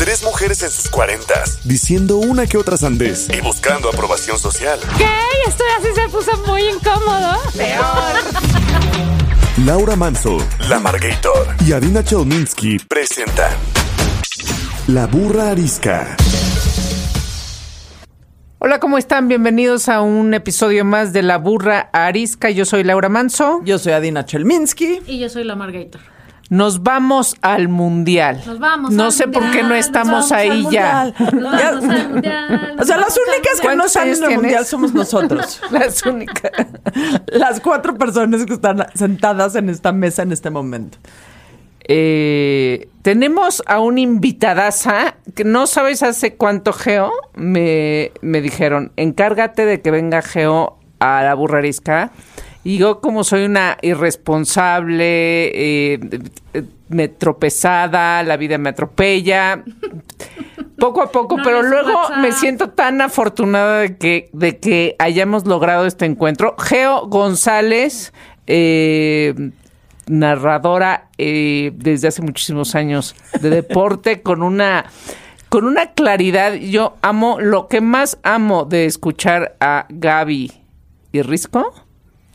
Tres mujeres en sus cuarentas, diciendo una que otra sandez y buscando aprobación social. ¿Qué? Esto así se puso muy incómodo. Laura Manso, La Margator y Adina Chelminsky presentan La Burra Arisca. Hola, ¿cómo están? Bienvenidos a un episodio más de La Burra Arisca. Yo soy Laura Manso. Yo soy Adina Chelminsky. Y yo soy la Margator. Nos vamos al mundial. Nos vamos No al sé por qué no estamos nos vamos ahí al ya. mundial. Nos vamos al mundial, O sea, las al únicas que no ¿Cuántos están años en el tienes? mundial somos nosotros. Las únicas. Las cuatro personas que están sentadas en esta mesa en este momento. Eh, tenemos a un invitadaza que no sabes hace cuánto Geo me, me dijeron, encárgate de que venga Geo a la burra arisca. Y yo como soy una irresponsable, eh, me tropezada, la vida me atropella, poco a poco, No pero luego WhatsApp. me siento tan afortunada de que, de que hayamos logrado este encuentro. Geo González, eh, narradora eh, desde hace muchísimos años de deporte, con una con una claridad. Yo amo, lo que más amo de escuchar a Gaby y Risco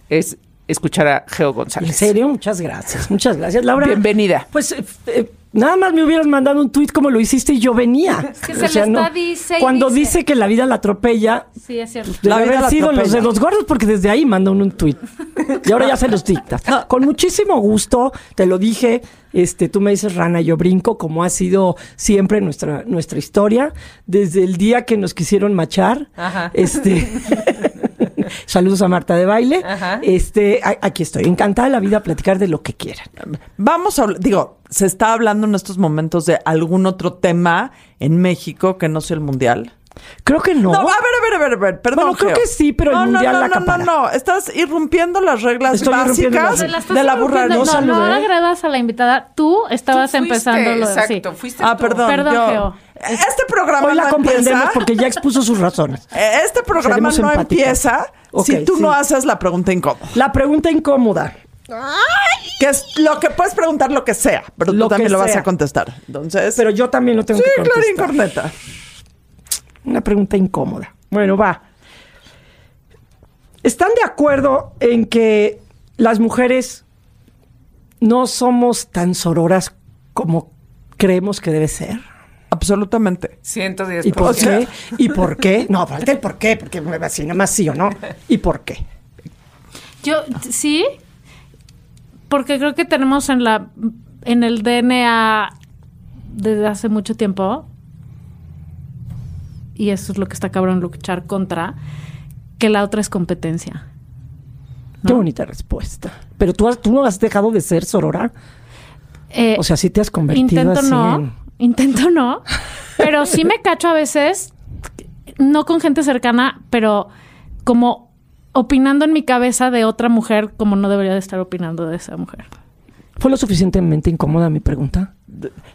es escuchar a Geo González. En serio, muchas gracias. Muchas gracias, Laura. Bienvenida. Pues eh, eh, nada más me hubieras mandado un tuit como lo hiciste y yo venía. Es que se le está dice y Cuando dice. dice que la vida la atropella, Sí, es cierto. La vida la sido los de los gordos porque desde ahí manda uno un tuit. Y ahora ya se los dictas. Con muchísimo gusto, te lo dije, este, tú me dices rana, yo brinco, como ha sido siempre nuestra, nuestra historia, desde el día que nos quisieron machar. Ajá. Este. Saludos a Marta de baile. Ajá. Este, aquí estoy, encantada de la vida a platicar de lo que quieran. Vamos a digo, se está hablando en estos momentos de algún otro tema en México que no sea el mundial. Creo que no. No, a ver, a ver, a ver, a ver, perdón. Bueno, creo Geo. que sí, pero el no, mundial no, la no, no, acapara. no, no, estás irrumpiendo las reglas Estoy básicas las la de la burra. no No, no saludé. agradas a la invitada. Tú estabas Tú fuiste, empezando lo de Exacto, sí. fuiste Ah, tú. perdón. Perdón, yo- Geo. Este programa Hoy la no comprendemos empieza. porque ya expuso sus razones. Este programa Seremos no empieza si tú sí. no haces la pregunta incómoda. La pregunta incómoda. Que es lo que puedes preguntar lo que sea, pero Lo tú también lo vas a contestar. Entonces, Pero yo también lo tengo sí, que Clarín contestar. Corneta. Una pregunta incómoda. Bueno, va. ¿Están de acuerdo en que las mujeres no somos tan sororas como creemos que debe ser? Absolutamente. 110 ¿Y por qué? ¿Y por qué? No, falta el por qué, porque me va así, nada más sí o no. ¿Y por qué? Yo, sí, porque creo que tenemos en la en el DNA desde hace mucho tiempo, y eso es lo que está cabrón luchar contra, que la otra es competencia. Qué bonita respuesta. Pero tú, has- tú no has dejado de ser sorora. Eh, O sea, sí te has convertido intento así no, en- intento no, pero sí me cacho a veces, no con gente cercana, pero como opinando en mi cabeza de otra mujer como no debería de estar opinando de esa mujer. ¿Fue lo suficientemente incómoda mi pregunta?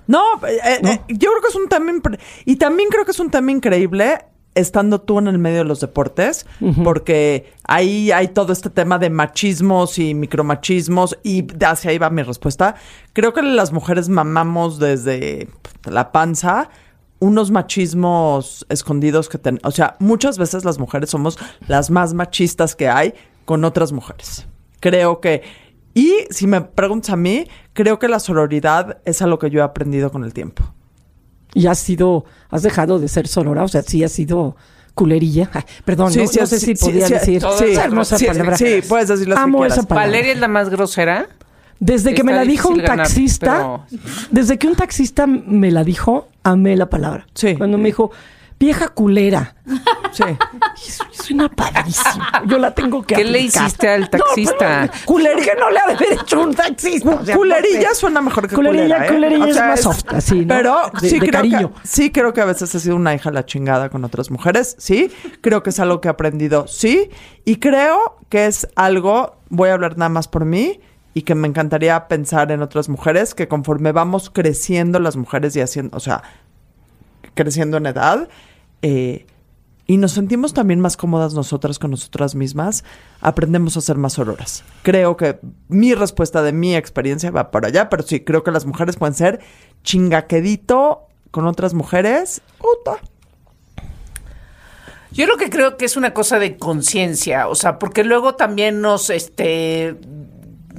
No, eh, eh, yo creo que es un tema impre- y también creo que es un tema increíble estando tú en el medio de los deportes, porque ahí hay todo este tema de machismos y micromachismos y hacia ahí va mi respuesta. Creo que las mujeres mamamos desde la panza unos machismos escondidos que ten, o sea, muchas veces las mujeres somos las más machistas que hay con otras mujeres. Creo que y si me preguntas a mí, creo que la sororidad es algo que yo he aprendido con el tiempo. ¿Y has sido, has dejado de ser sorora? O sea, sí has sido culerilla. Perdón, no, no sé si podía decir esa es- hermosa sí, palabra. sí, puedes decir las que Amo esa palabra. Valeria es la más grosera. Desde que me la dijo un ganar, taxista, pero- desde que un taxista me la dijo, amé la palabra. Sí. Cuando me dijo, vieja culera. Sí. Suena padrísimo. Yo la tengo que ¿Qué le hiciste al No, taxista? pero, culerilla no le ha de haber hecho un taxista. o sea, culerilla no sé. suena mejor que Culerilla, culera, ¿eh? culerilla O es sea, más soft, así, ¿no? Pero De- sí, de creo cariño. Que, sí creo que a veces he sido una hija a la chingada con otras mujeres, sí. Creo que es algo que he aprendido, sí. Y creo que es algo, voy a hablar nada más por mí, y que me encantaría pensar en otras mujeres, que conforme vamos creciendo las mujeres y haciendo, o sea, creciendo en edad, eh, y nos sentimos también más cómodas nosotras con nosotras mismas, aprendemos a ser más sororas. Creo que mi respuesta de mi experiencia va por allá, pero sí, creo que las mujeres pueden ser chingaquedito con otras mujeres. Puta. Yo lo que creo que es una cosa de conciencia, o sea, porque luego también nos, este,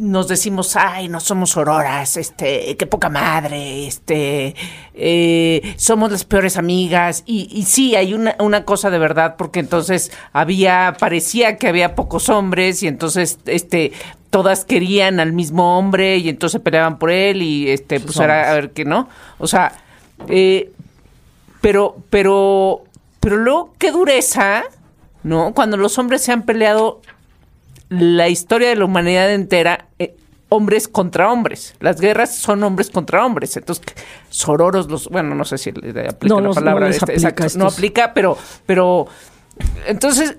nos decimos, ay, no somos auroras, este, qué poca madre, este, eh, somos las peores amigas. Y, y sí, hay una, una cosa de verdad, porque entonces había, parecía que había pocos hombres y entonces, este, todas querían al mismo hombre y entonces peleaban por él y, este, pues era a ver qué no. O sea, eh, pero, pero, pero luego qué dureza, ¿no? Cuando los hombres se han peleado la historia de la humanidad entera, eh, hombres contra hombres. Las guerras son hombres contra hombres. Entonces, sororos los, bueno, no sé si le aplica No, la no, palabra, no les este, aplica exacto, no aplica, pero, pero, entonces,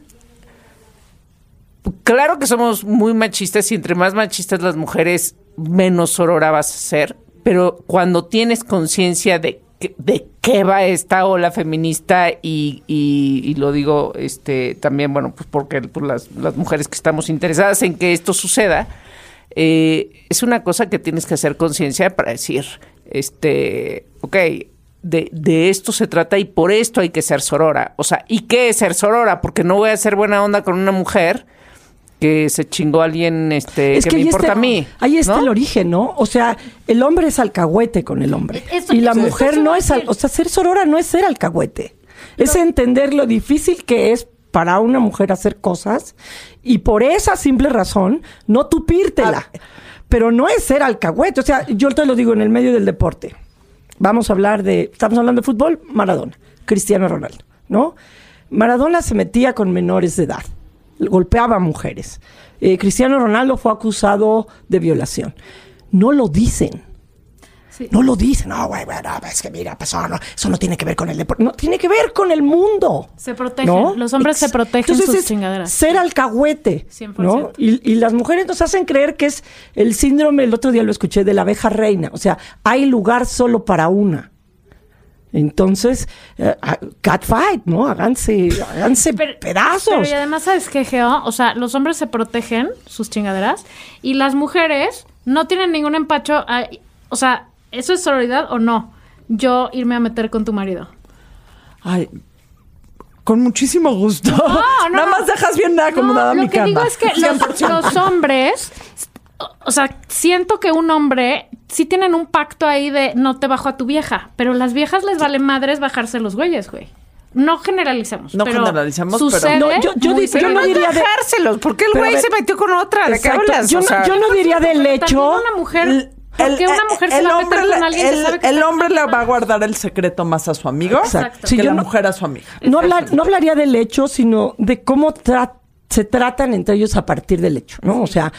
claro que somos muy machistas y entre más machistas las mujeres, menos sorora vas a ser, pero cuando tienes conciencia de, de qué va esta ola feminista y, y- lo digo este también, bueno, pues porque pues, las, las mujeres que estamos interesadas en que esto suceda, eh, es una cosa que tienes que hacer conciencia para decir, este, ok, de, de esto se trata y por esto hay que ser sorora. O sea, ¿y qué es ser sorora? Porque no voy a hacer buena onda con una mujer que se chingó a alguien este, que, me importa está- a mí. Ahí está ¿no? el origen, ¿no? O sea, el hombre es alcahuete con el hombre. Eso- y la eso- mujer eso no es... al- o sea, ser sorora no es ser alcahuete. Es entender lo difícil que es para una mujer hacer cosas y por esa simple razón no tupírtela. Pero no es ser alcahuete. O sea, yo te lo digo en el medio del deporte. Vamos a hablar de... Estamos hablando de fútbol, Maradona, Cristiano Ronaldo, ¿no? Maradona se metía con menores de edad, golpeaba a mujeres. Eh, Cristiano Ronaldo fue acusado de violación. No lo dicen. Sí. No lo dicen. No, güey, güey, no, es que mira, no, no, eso no tiene que ver con el deporte. No, tiene que ver con el mundo. Se protegen. ¿no? Los hombres se protegen Entonces sus es chingaderas. Ser alcahuete. 100%. ¿no? Y, y las mujeres nos hacen creer que es el síndrome, el otro día lo escuché, de la abeja reina. O sea, hay lugar solo para una. Entonces, ah, catfight, ¿no? Háganse, háganse Pero- pedazos. Pero y además, ¿sabes qué, Geo? O sea, los hombres se protegen sus chingaderas y las mujeres no tienen ningún empacho. a- o sea, ¿eso es sororidad o no? Yo irme a meter con tu marido. Ay, con muchísimo gusto. No, no, Nada más dejas bien acomodada No, mi lo que cama. digo es que los, los hombres, o- sea, siento que un hombre sí tienen un pacto ahí de no te bajo a tu vieja, pero las viejas les vale madres bajarse los güeyes, güey. No generalicemos. No pero generalicemos, pero- sucede No, yo- yo muy yo Pero no diría dejárselos, porque el Pero güey se metió con otra. ¿De qué Exacto. hablas? Yo, O no, yo no diría del Pero hecho. una mujer, ¿por qué una mujer se va a meter hombre con alguien que el- sabe que el hombre le va a guardar el secreto más a su amigo Exacto. que Sí, la no- mujer a su amiga. No, hablar, no hablaría del hecho, sino de cómo tra- se tratan entre ellos a partir del hecho, ¿no? O sea,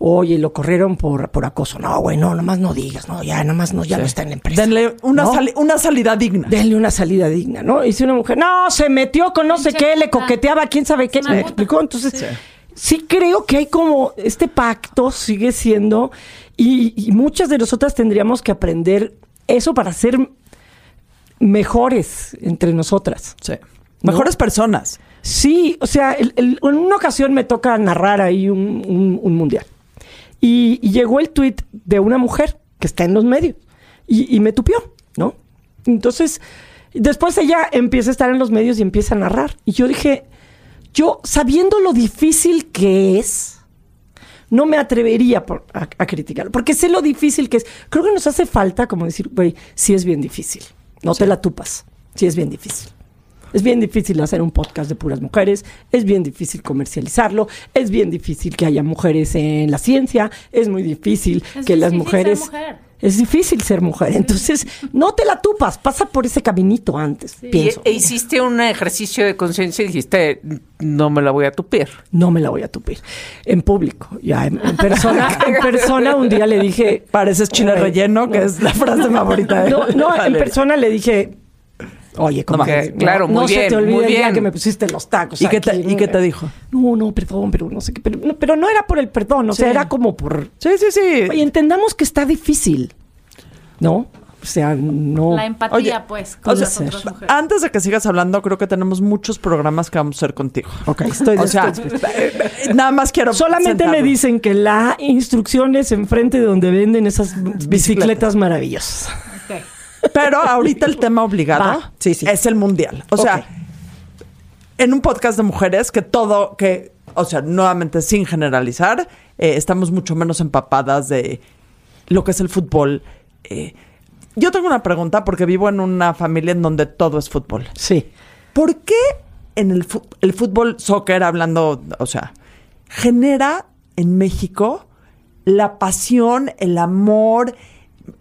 oye, lo corrieron por, por acoso. No, güey, no, nomás no digas, no, ya, nomás no, ya no está en la empresa. Denle una, ¿no? sali- una salida digna. Denle una salida digna, ¿no? Y si una mujer, no, se metió con no sé qué, le coqueteaba, quién sabe qué, me explicó. Entonces, sí. creo que hay como, este pacto sigue siendo, y, y muchas de nosotras tendríamos que aprender eso para ser mejores entre nosotras. Sí. Mejores personas. Sí, o sea, el- el- en una ocasión me toca narrar ahí un, un- un mundial. Y, y llegó el tuit de una mujer que está en los medios y, y me tupió, ¿no? Entonces, después ella empieza a estar en los medios y empieza a narrar. Y yo dije, yo sabiendo lo difícil que es, no me atrevería por- a, a criticarlo, porque sé lo difícil que es. Creo que nos hace falta como decir, güey, sí es bien difícil, no te la tupas, sí es bien difícil. Es bien difícil hacer un podcast de puras mujeres, es bien difícil comercializarlo, es bien difícil que haya mujeres en la ciencia, es muy difícil Es que las difícil ser mujeres... mujer. Es difícil ser mujer. Entonces, no te la tupas, pasa por ese caminito antes, pienso. Y, e hiciste un ejercicio de conciencia y dijiste, no me la voy a tupir. No me la voy a tupir. En público, ya en, persona, en persona un día le dije... Pareces chile relleno, que es la frase favorita de No, no, en persona le dije, Oye, como que, claro, muy no bien, se te olvide muy el día bien. que me pusiste los tacos. ¿Y qué, te, aquí, ¿Y ¿no? qué te dijo? No, no, perdón, pero no sé qué. Pero no, pero no era por el perdón, o sea, Sí. era como por. Sí, sí, sí. Oye, entendamos que está difícil, ¿no? O sea, no. La empatía, Oye, pues, o con sea, las otras mujeres. Antes de que sigas hablando, creo que tenemos muchos programas que vamos a hacer contigo. Ok, estoy O sea, eh, eh, nada más quiero. Solamente me dicen que la instrucción es enfrente de donde venden esas bicicletas maravillosas. Pero ahorita el tema obligado. Sí, sí. es el mundial. O sea, en un podcast de mujeres que todo, que, o sea, nuevamente sin generalizar, eh, estamos mucho menos empapadas de lo que es el fútbol. Eh, yo tengo una pregunta porque vivo en una familia en donde todo es fútbol. Sí. ¿Por qué en el fútbol, soccer, hablando, o sea, genera en México la pasión, el amor?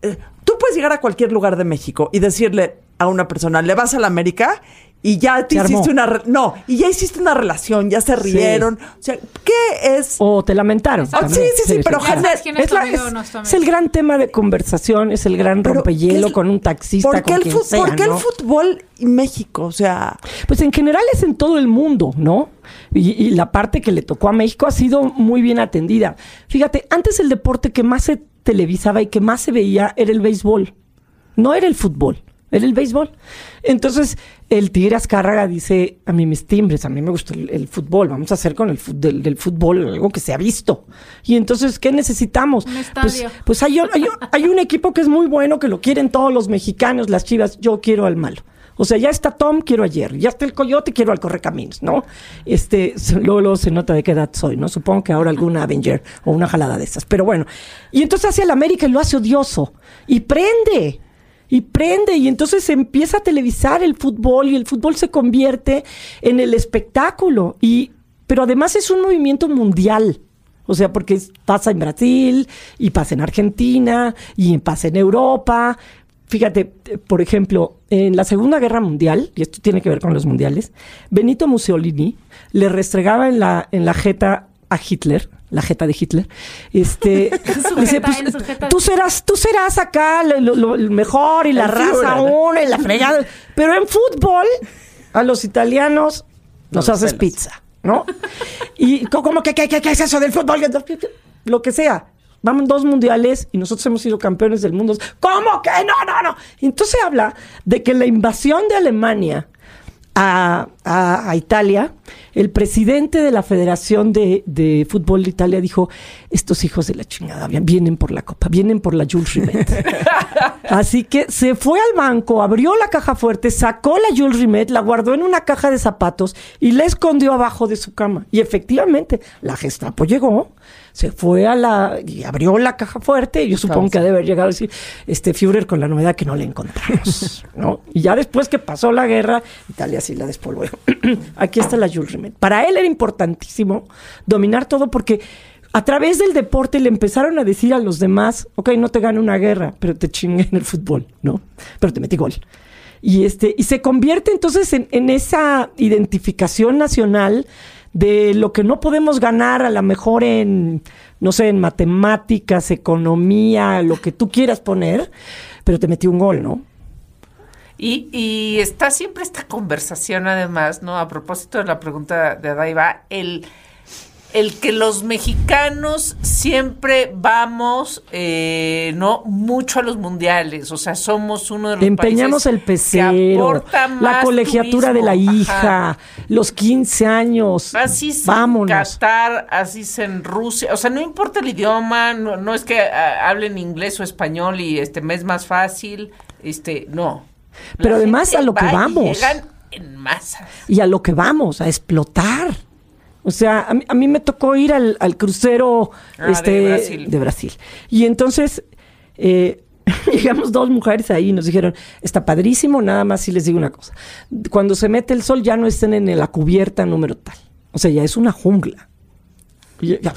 Eh, tú puedes llegar a cualquier lugar de México y decirle a una persona, le vas a la América y ya te Se armó. hiciste una... re- No, y ya hiciste una relación, ya se Sí. rieron. O sea, ¿qué es? O te lamentaron. Ah, también. sí, sí, sí, pero Ya sabes genera- quién es Es, tu la- amigo o es- no es tu amigo. es el gran tema de conversación, es el gran Pero, rompehielo ¿qué es- con un taxista, ¿Por qué, con el, quien fu- sea, por qué ¿no? el fútbol y México? O sea... Pues en general es en todo el mundo, ¿no? Y, y la parte que le tocó a México ha sido muy bien atendida. Fíjate, antes el deporte que más se televisaba y que más se veía era el béisbol. No era el fútbol, era el béisbol. Entonces, el Tigre Azcárraga dice, a mí mis timbres, a mí me gusta el, el fútbol, vamos a hacer con el del, del fútbol algo que se ha visto. Y entonces, ¿qué necesitamos? Un Pues, pues hay, hay un equipo que es muy bueno, que lo quieren todos los mexicanos, las chivas, yo quiero al malo. O sea, ya está Tom, quiero a Jerry. Ya está el coyote, quiero al correcaminos, ¿no? Este, luego, luego se nota de qué edad soy, ¿no? Supongo que ahora alguna Avenger o una jalada de esas. Pero bueno. Y entonces hace al América y lo hace odioso. Y prende. Y prende. Y entonces se empieza a televisar el fútbol y el fútbol se convierte en el espectáculo. Y, pero además es un movimiento mundial. O sea, porque pasa en Brasil y pasa en Argentina y pasa en Europa. Fíjate, por ejemplo, en la Segunda Guerra Mundial, y esto tiene que ver con los mundiales, Benito Mussolini le restregaba en la, en la jeta a Hitler, la jeta de Hitler, este, dice, pues, tú serás, tú serás acá lo, lo- lo- el mejor y la raza una y la fregada, pero en fútbol a los italianos nos los haces pizza, ¿no? Y co- como que, ¿qué, qué, qué es eso del fútbol? Lo que sea. Vamos dos mundiales y nosotros hemos sido campeones del mundo. ¿Cómo que? No, no, no. Entonces habla de que la invasión de Alemania a, a- a Italia, el presidente de la Federación de, de Fútbol de Italia dijo, estos hijos de la chingada vi- vienen por la copa, vienen por la Jules Rimet. Así que se fue al banco, abrió la caja fuerte, sacó la Jules Rimet, la guardó en una caja de zapatos y la escondió abajo de su cama. Y efectivamente, la Gestapo llegó, se fue a la y abrió la caja fuerte. Y yo supongo que ha de haber llegado a decir, este Führer con la novedad que no la encontramos, ¿no? Y ya después que pasó la guerra, Italia sí la despolvó. Aquí está la Jules Rimet. Para él era importantísimo dominar todo porque a través del deporte le empezaron a decir a los demás, ok, no te gano una guerra, pero te chingué en el fútbol, ¿no? Pero te metí gol. Y, este, y se convierte entonces en, en esa identificación nacional de lo que no podemos ganar a lo mejor en, no sé, en matemáticas, economía, lo que tú quieras poner, pero te metí un gol, ¿no? Y, y está siempre esta conversación, además, ¿no? A propósito de la pregunta de Adaiva, el, el que los mexicanos siempre vamos, eh, ¿no? Mucho a los mundiales, o sea, somos uno de los Empeñamos países el que pecero, aporta la colegiatura de la hija, Ajá. los 15 años. Así es Vámonos. en Qatar, así es en Rusia, o sea, no importa el idioma, no, no es que ah, hablen inglés o español y este me es más fácil, este, no. La Pero además a lo que y vamos. Llegan en masas. y a lo que vamos, a explotar. O sea, a mí, a mí me tocó ir al, al crucero Ah, este, de Brasil. de Brasil. Y entonces eh, llegamos dos mujeres ahí y nos dijeron, está padrísimo, nada más si les digo una cosa. Cuando se mete el sol ya no estén en la cubierta número tal. O sea, ya es una jungla.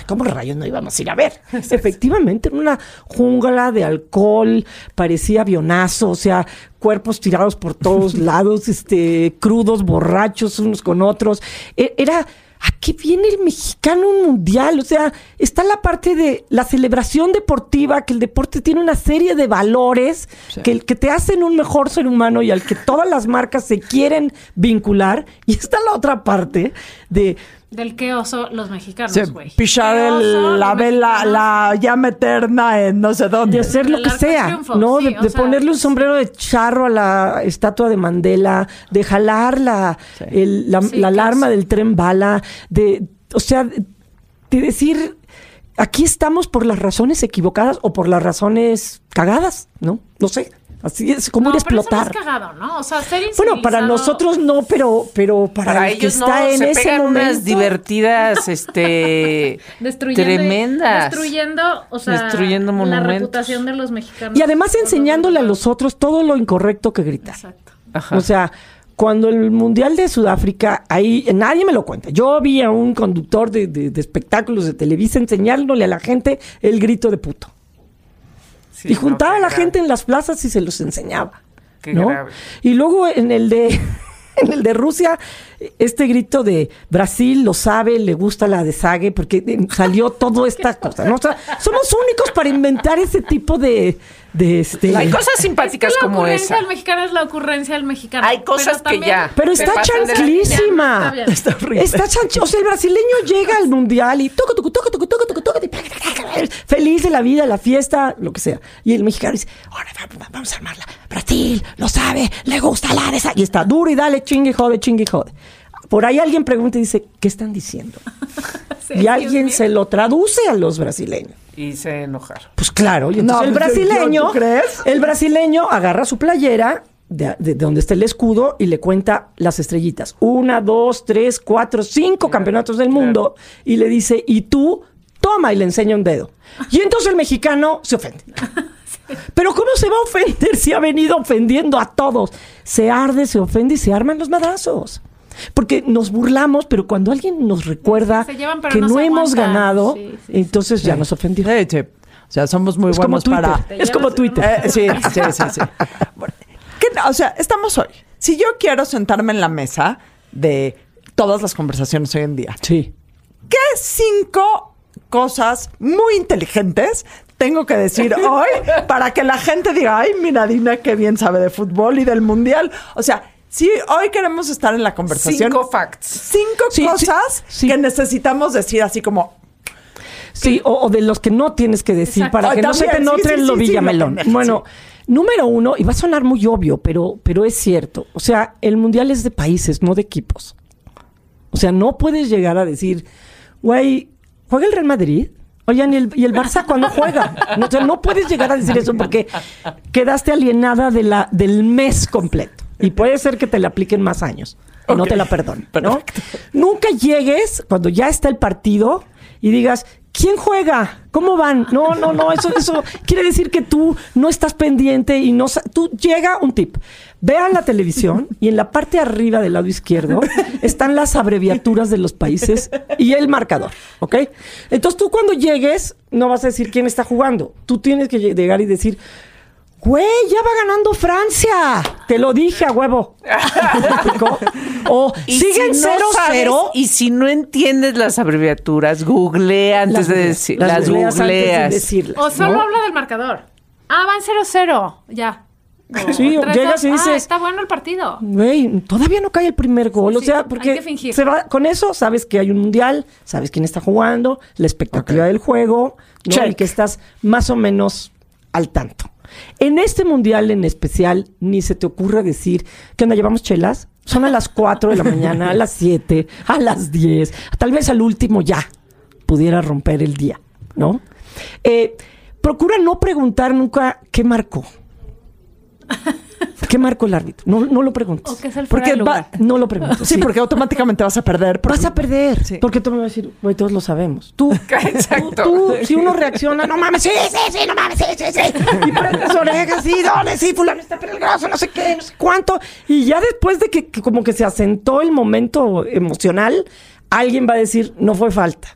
¿Cómo rayos no íbamos a ir a ver? Efectivamente, en una jungla de alcohol, parecía avionazo, o sea, cuerpos tirados por todos lados, este, crudos, borrachos unos con otros. E- Era, ¿a qué viene el mexicano mundial? O sea, está la parte de la celebración deportiva, que el deporte tiene una serie de valores que, que te hacen un mejor ser humano y al que todas las marcas se quieren vincular. Y está la otra parte de Del que oso los mexicanos, Sí, güey. pichar el- la los vela, mexicanos. la llama eterna en no sé de dónde. hacer lo El que de sea, triunfo, ¿no? sí, de de sea, ponerle un sombrero de charro a la estatua de Mandela, de jalar la, el- la, Sí, la qué alarma del tren bala, de, o sea, de, de decir, aquí estamos por las razones equivocadas o por las razones cagadas, ¿no? No sé. Así es como No, ir a pero eso no explotar. es cagado, ¿no? O sea, ser Bueno, para nosotros no, pero, pero para, Para el que ellos no, está en se ese pegan momento. unas divertidas, este, Destruyendo, tremendas. Destruyendo, o sea, Destruyendo la reputación de los mexicanos. Y además enseñándole a los otros todo lo incorrecto que gritar. Exacto. Ajá. O sea, cuando el Mundial de Sudáfrica, ahí nadie me lo cuenta. Yo vi a un conductor de, de- de espectáculos de Televisa enseñándole a la gente el grito de puto. Sí, y juntaba a la grave. gente en las plazas y se los enseñaba. Qué ¿no? grave. Y luego en el de en el de Rusia, este grito de Brasil lo sabe, le gusta la desague, porque eh, salió toda esta cosa. ¿no? O sea, somos únicos para inventar ese tipo de, de este. Hay cosas Es simpáticas que la como ocurrencia esa. del mexicano es la ocurrencia del mexicano. Hay cosas Pero que también- ya. Pero está la chanclísima. Está. Está horrible. Está chanch- O sea, el brasileño llega al mundial y toco, toco, toco, toco, toco, toco, toco, feliz de la vida, la fiesta, lo que sea. Y el mexicano dice, ahora va- va- vamos a armarla. Brasil, lo sabe, le gusta la de esa. Y está duro y dale, chingue, y jode, chingue, y jode. Por ahí alguien pregunta y dice, ¿qué están diciendo? Sí, y alguien se lo traduce a los brasileños. Y se enojaron. Pues claro, y entonces No, el brasileño, ¿tú crees? el brasileño agarra su playera de, de- de donde está el escudo y le cuenta las estrellitas. Una, dos, tres, cuatro, cinco campeonatos del mundo y le dice, y tú, toma y le enseña un dedo. Y entonces el mexicano se ofende. Pero ¿cómo se va a ofender si ha venido ofendiendo a todos? Se arde, se ofende y se arman los madrazos. Porque nos burlamos, pero cuando alguien nos recuerda Sí, se llevan, pero que no no, se hemos aguantan. ganado, Sí, sí, sí. entonces ya nos ofendió. Sí, sí. O sea, somos muy Es buenos Twitter. para... Es como Twitter. Eh, sí, sí, sí, sí. Bueno, ¿qué- o sea, estamos hoy. Si yo quiero sentarme en la mesa de todas las conversaciones hoy en día, Sí. ¿qué cinco cosas muy inteligentes tengo que decir hoy para que la gente diga, ay, mira, Dina, qué bien sabe de fútbol y del mundial? O sea, si hoy queremos estar en la conversación, Cinco facts. cinco Sí, sí, cosas sí. que necesitamos decir así como, Sí, o, o de los que no tienes que decir Exacto. para Ay, que no se te sí, note sí, lo sí, sí, Villamelón. lo pendejo, bueno, número uno, y va a sonar muy obvio, pero, pero es cierto. O sea, el mundial es de países, no de equipos. O sea, no puedes llegar a decir, güey, ¿juega el Real Madrid? Oigan, ¿y el, y el Barça cuándo juega? No, o sea, no puedes llegar a decir eso porque quedaste alienada de la, del mes completo. Y puede ser que te la apliquen más años. Y No te la perdonen, ¿no? Nunca llegues cuando ya está el partido y digas, ¿quién juega? ¿Cómo van? No, no, no, eso, eso quiere decir que tú no estás pendiente y no... Tú llega un tip. Vean la televisión y en la parte arriba del lado izquierdo están las abreviaturas de los países y el marcador, ¿ok? Entonces tú cuando llegues no vas a decir quién está jugando. Tú tienes que lle- llegar y decir... Güey, ya va ganando Francia. Te lo dije a huevo. O Y siguen si no 0-0. sabes, y si no entiendes las abreviaturas, googlea antes de decir. Las, googleas antes de googleas. decirlas, O solo ¿no? habla del marcador. Ah, van 0-0. Ya. O Sí, o 3-2. llegas y Ah, dices- está bueno el partido. Güey, todavía no cae el primer gol. Sí, o sea, porque hay que fingir. se va- con eso sabes que hay un mundial, sabes quién está jugando, la expectativa del juego, ¿no? Y que estás más o menos al tanto. En este mundial en especial, ni se te ocurre decir, ¿qué onda? ¿Llevamos chelas? Son a las 4 de la mañana, a las 7, a las 10, tal vez al último ya pudiera romper el día, ¿no? Eh, procura no preguntar nunca qué marcó. ¿Qué marcó el árbitro? No, no lo preguntes. O qué es el Porque de lugar. va- No lo preguntes. sí, porque automáticamente vas a perder. porque- Vas a perder. Sí. Porque tú me vas a decir, güey, todos lo sabemos. Tú, Exacto. tú, si uno reacciona, no mames, sí, sí, sí, no mames, sí, sí, sí. Y prendes orejas, sí, dale, sí, fulano está peligroso, no sé qué, no sé cuánto. Y ya después de que, que como que se asentó el momento emocional, alguien va a decir, no fue falta.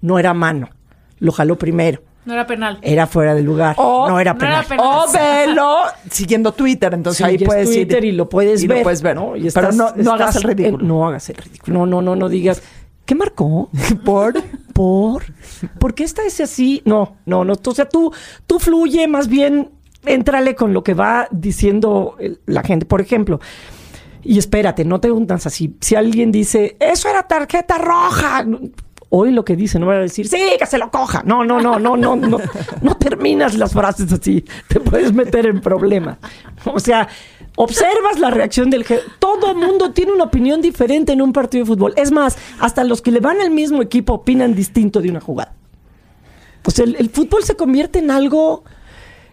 no era mano. Lo jaló primero. No era penal. Era fuera de lugar. O- no era no penal. era penal. O velo siguiendo Twitter, entonces ahí Sí, es puedes Twitter ir y lo puedes y ver. Lo puedes ver. ¿no? Y Pero no, no hagas el ridículo. no hagas el ridículo. No, no, no, no digas. ¿Qué marcó? ¿Por? ¿Por? ¿Por qué está ese así? No, no, no. O sea, tú, tú fluye, más bien, éntrale con lo que va diciendo el- la gente. Por ejemplo, y espérate, no te hundas así. Si alguien dice, eso era tarjeta roja. Hoy lo que dice, no va a decir, sí, que se lo coja. No, no, no, no, no, no, no terminas las frases así. Te puedes meter en problemas. O sea, observas la reacción del je- Todo mundo tiene una opinión diferente en un partido de fútbol. Es más, hasta los que le van al mismo equipo opinan distinto de una jugada. O sea, el, el fútbol se convierte en algo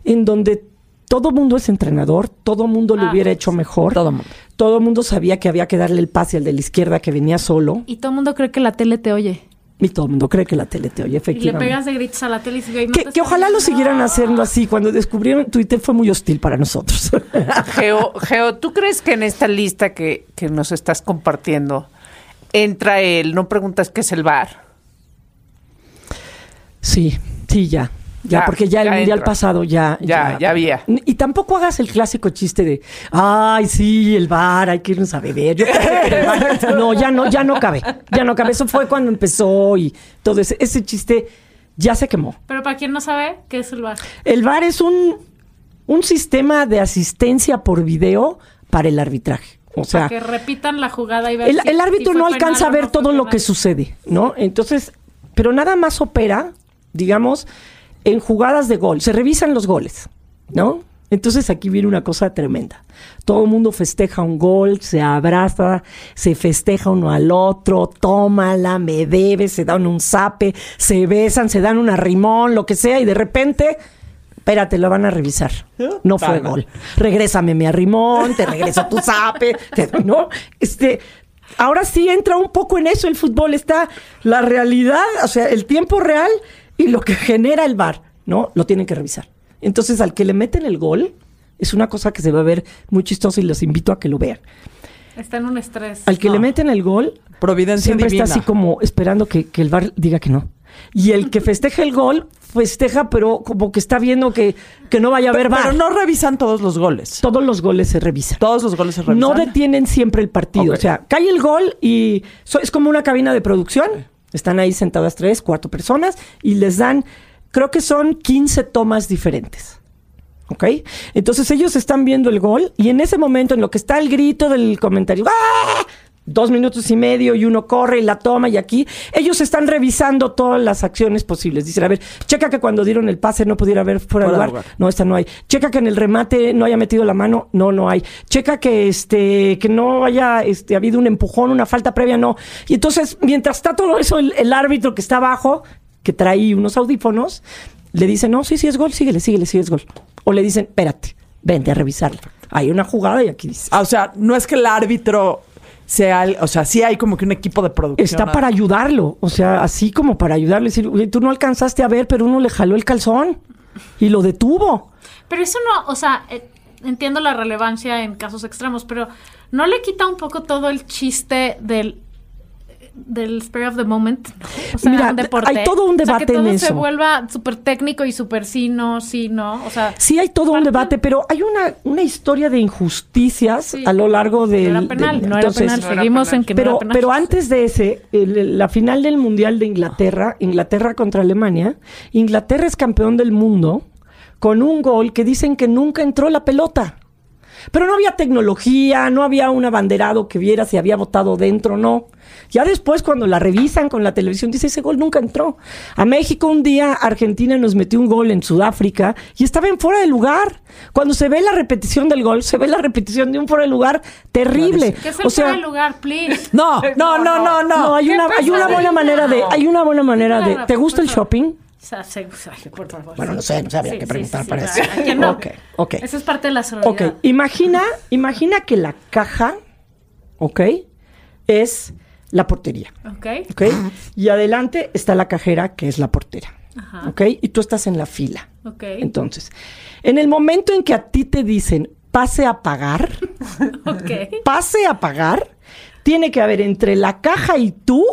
en donde todo mundo es entrenador, todo mundo lo Ah, hubiera hecho mejor. Todo mundo. Todo mundo sabía que había que darle el pase al de la izquierda que venía solo. Y todo mundo cree que la tele te oye. Y todo el mundo cree que la tele te oye, Y le efectivamente. pegas de gritos a la tele y güey, no que, que ojalá lo siguieran haciendo así. Cuando descubrieron Twitter fue muy hostil para nosotros. Geo, Geo, ¿tú crees que en esta lista que, que nos estás compartiendo entra el, no preguntas qué es el bar? sí, sí, ya. Ya, Ya, porque ya el mundial entra. pasado ya, Ya, ya había. Y tampoco hagas el clásico chiste de, ay, sí, el bar, hay que irnos a beber. Yo bar- no, ya no, ya no cabe. Ya no cabe. Eso fue cuando empezó y todo ese, ese chiste ya se quemó. Pero para quien no sabe, ¿qué es el bar? El VAR es un, un sistema de asistencia por video para el arbitraje. O sea, para que repitan la jugada y ver el, si- el árbitro si no penal alcanza a ver no todo lo que sucede, ¿no? Entonces, pero nada más opera, digamos, en jugadas de gol. Se revisan los goles, ¿no? Entonces aquí viene una cosa tremenda. Todo el mundo festeja un gol, se abraza, se festeja uno al otro, tómala, me debe, se dan un zape, se besan, se dan un arrimón, lo que sea, y de repente, espérate, lo van a revisar. No fue gol. Regrésame mi arrimón, te regreso tu zape, te- ¿no? Este, ahora sí entra un poco en eso el fútbol, está la realidad, o sea, el tiempo real y lo que genera el VAR, ¿no? Lo tienen que revisar. Entonces, al que le meten el gol, es una cosa que se va a ver muy chistosa y los invito a que lo vean. Está en un estrés. Al que le meten el gol, Providencia siempre divina. está así como esperando que, que el VAR diga que no. Y el que festeja el gol, festeja, pero como que está viendo que, que no vaya a haber VAR. pero no revisan todos los goles. Todos los goles se revisan. Todos los goles se revisan. No detienen siempre el partido. O sea, cae el gol y so- es como una cabina de producción. Están ahí sentadas tres, cuatro personas y les dan, creo que son 15 tomas diferentes. ¿Ok? Entonces ellos están viendo el gol y en ese momento, en lo que está el grito del comentario, ¡ah! Dos minutos y medio y uno corre y la toma y aquí, ellos están revisando todas las acciones posibles. Dicen, a ver, checa que cuando dieron el pase no pudiera haber fuera, de de lugar. lugar. No, esta no hay. Checa que en el remate no haya metido la mano. No, no hay. Checa que este, que no haya este, habido un empujón, una falta previa, no. Y entonces, mientras está todo eso, el, el árbitro que está abajo, que trae unos audífonos, le dice, no, sí, sí es gol, síguele, síguele, sí es gol. O le dicen, espérate, vente a revisarla. Hay una jugada y aquí dice. Ah, o sea, no es que el árbitro o sea, sí hay como que un equipo de producción. Está para ayudarlo, o sea, así como para ayudarle, decir, "Oye, tú no alcanzaste a ver, pero uno le jaló el calzón y lo detuvo. Pero eso no, o sea, eh, entiendo la relevancia en casos extremos, pero ¿no le quita un poco todo el chiste del del spirit of the moment? O sea, Mira, un deporte. hay todo un O sea, debate que todo en se eso. vuelva súper técnico y súper sí, no, sí, no. O sea, Sí hay todo un parte- debate, pero hay una, una historia de injusticias Sí. a lo largo no del... era penal, del- no entonces, era penal. No era Seguimos penal. en que no pero, era penal. pero antes de ese, el- la final del Mundial de Inglaterra, Inglaterra contra Alemania, Inglaterra es campeón del mundo con un gol que dicen que nunca entró la pelota. Pero no había tecnología, no había un abanderado que viera si había votado dentro, no. Ya después, cuando la revisan con la televisión, dice ese gol nunca entró. A México un día Argentina nos metió un gol en Sudáfrica y estaba en fuera de lugar. Cuando se ve la repetición del gol, se ve la repetición de un fuera de lugar terrible. ¿Qué es el O sea, fuera de lugar, please? No, no, no, no, no. no, hay una, hay una buena manera de, hay una buena manera de. ¿Te gusta el shopping? Por favor. Bueno, no sé, no sé, habría que preguntar para eso. claro, ¿a quién no? Ok, ok. Eso es parte de la Ok, solidaridad. imagina, imagina que la caja, ok, es la portería, Ok. ok, y adelante está la cajera que es la portera, Ajá. ok, y tú estás en la fila. Ok. Entonces, en el momento en que a ti te dicen pase a pagar, Ok. pase a pagar, tiene que haber entre la caja y tú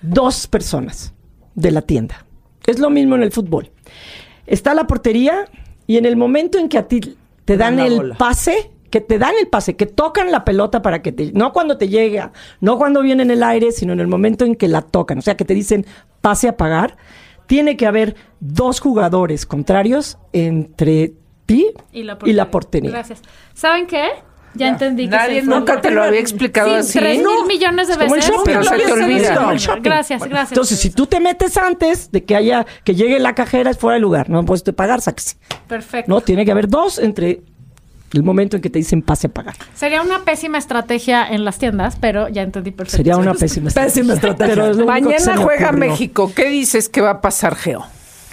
dos personas de la tienda. Es lo mismo en el fútbol. Está la portería y en el momento en que a ti te dan el bola. pase, que te dan el pase, que tocan la pelota para que te... No cuando te llega, no cuando viene en el aire, sino en el momento en que la tocan. O sea, que te dicen pase a pagar. Tiene que haber dos jugadores contrarios entre ti Y la y la portería. Gracias. ¿Saben qué? Ya entendí que Nadie nunca te lo había explicado Sí, así. tres mil millones de Como el veces. Pero lo se te olvida. Gracias, gracias. Entonces, si tú te metes antes de que haya que llegue la cajera es fuera de lugar, no puedes te pagar, sáquese. Perfecto. No, tiene que haber dos entre el momento en que te dicen pase a pagar. Sería una pésima estrategia en las tiendas, pero ya entendí perfecto. Sería una pésima Pésima estrategia. Pero es Mañana juega ocurrió. México. ¿Qué dices que va a pasar, Geo?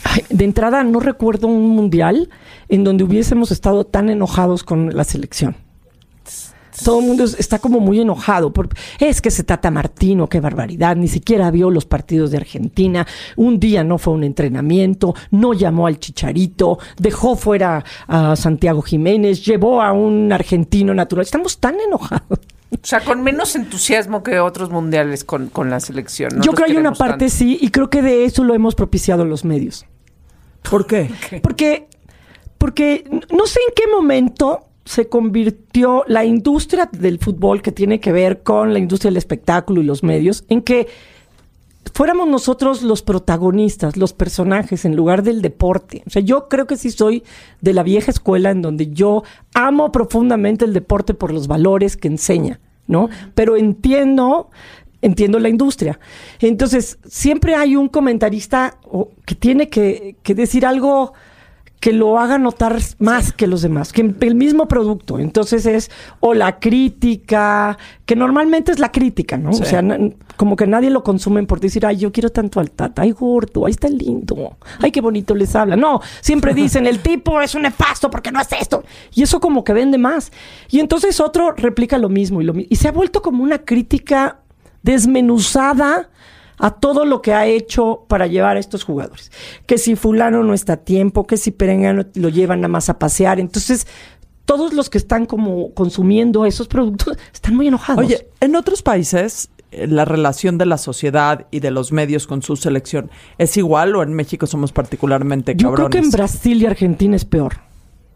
Ay, de entrada, no recuerdo un mundial en donde hubiésemos estado tan enojados con la selección. Todo el mundo es- está como muy enojado. Por, es que se trata Martino, qué barbaridad. Ni siquiera vio los partidos de Argentina. Un día no fue a un entrenamiento, no llamó al Chicharito, dejó fuera a Santiago Jiménez, llevó a un argentino natural. Estamos tan enojados. O sea, con menos entusiasmo que otros mundiales con, con la selección. No Yo creo que hay una parte tanto. sí, y creo que de eso lo hemos propiciado los medios. ¿Por qué? Porque, porque no sé en qué momento se convirtió la industria del fútbol que tiene que ver con la industria del espectáculo y los medios, en que fuéramos nosotros los protagonistas, los personajes, en lugar del deporte. O sea, yo creo que sí soy de la vieja escuela en donde yo amo profundamente el deporte por los valores que enseña, ¿no? Pero entiendo entiendo la industria. Entonces, siempre hay un comentarista o- que tiene que, que decir algo que lo haga notar más que los demás, que el mismo producto. Entonces es o la crítica, que normalmente es la crítica, ¿no? Sí. O sea, como que nadie lo consumen por decir, ay, yo quiero tanto al tata, ay, gordo, ay, está lindo, ay, qué bonito les habla. No, siempre dicen, el tipo es un nefasto porque no hace esto. Y eso como que vende más. Y entonces otro replica lo mismo y, lo, y se ha vuelto como una crítica desmenuzada a todo lo que ha hecho para llevar a estos jugadores. Que si fulano no está a tiempo, que si perengano lo llevan nada más a pasear. Entonces, todos los que están como consumiendo esos productos están muy enojados. Oye, en otros países eh, la relación de la sociedad y de los medios con su selección es igual o en México somos particularmente yo creo cabrones. que en Brasil y Argentina es peor.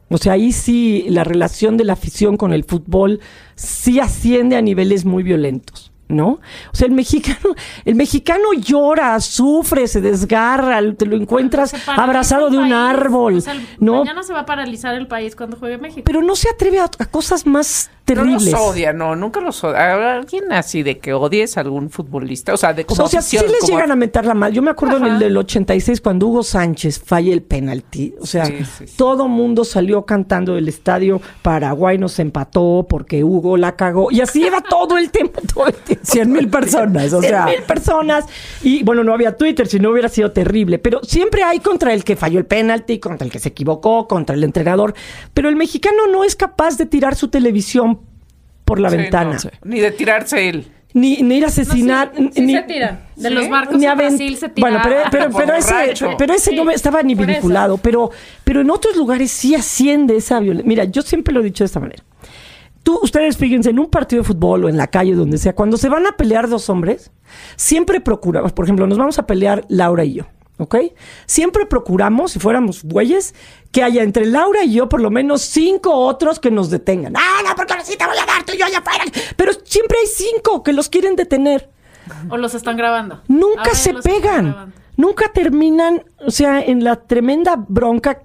O sea, ahí sí la relación de la afición con el fútbol sí asciende a niveles muy violentos. ¿No? O sea, el mexicano, el mexicano llora, sufre, se desgarra, te lo encuentras abrazado de un país. árbol, O sea, el- ¿no? Mañana se va a paralizar el país cuando juegue México. pero no se atreve a, a cosas más No terribles. los odia, no, nunca los odia. ¿Alguien así de que odies a algún futbolista? O sea, de como o sea, sí les como- llegan a mentar la mal. Yo me acuerdo en Ajá. el del 86 cuando Hugo Sánchez falla el penalti. O sea, Sí, sí, sí. todo mundo salió cantando del estadio. Paraguay nos empató porque Hugo la cagó. Y así iba todo el tiempo, todo el tiempo. Cien mil personas, o Cien sea. mil personas. Y bueno, no había Twitter, si no hubiera sido terrible. Pero siempre hay contra el que falló el penalti, contra el que se equivocó, contra el entrenador. Pero el mexicano no es capaz de tirar su televisión por la Sí, ventana. no, Ni de tirarse él. Ni, ni ir a asesinar. sí, sí ni, se tiran. De ¿Sí? los barcos ni Brasil se tiran. Bueno, pero, pero, ese, pero ese Sí, no me- estaba ni vinculado. Pero, pero en otros lugares sí asciende esa violencia. Mira, yo siempre lo he dicho de esta manera. Tú, ustedes fíjense, en un partido de fútbol o en la calle, donde sea, cuando se van a pelear dos hombres, siempre procuramos, por ejemplo, nos vamos a pelear Laura y yo, ¿ok? Siempre procuramos, si fuéramos güeyes, que haya entre Laura y yo por lo menos cinco otros que nos detengan. Ah, no, porque ahora sí te voy a dar tú y yo allá afuera. Pero siempre hay cinco que los quieren detener. O los están grabando. Nunca ya se pegan. Nunca terminan, o sea, en la tremenda bronca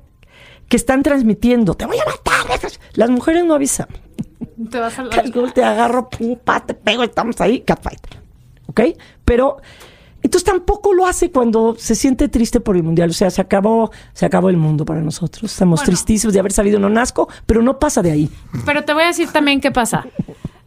que están transmitiendo. Te voy a matar. Las mujeres no avisan. Te vas a la- Calculo, te agarro, pum, pa, te pego, estamos ahí, catfight. ¿Ok? Pero, entonces tampoco lo hace cuando se siente triste por el mundial. O sea, se acabó, se acabó el mundo para nosotros. Estamos Bueno. tristísimos de haber sabido no nazco, pero no pasa de ahí. Pero te voy a decir también qué pasa.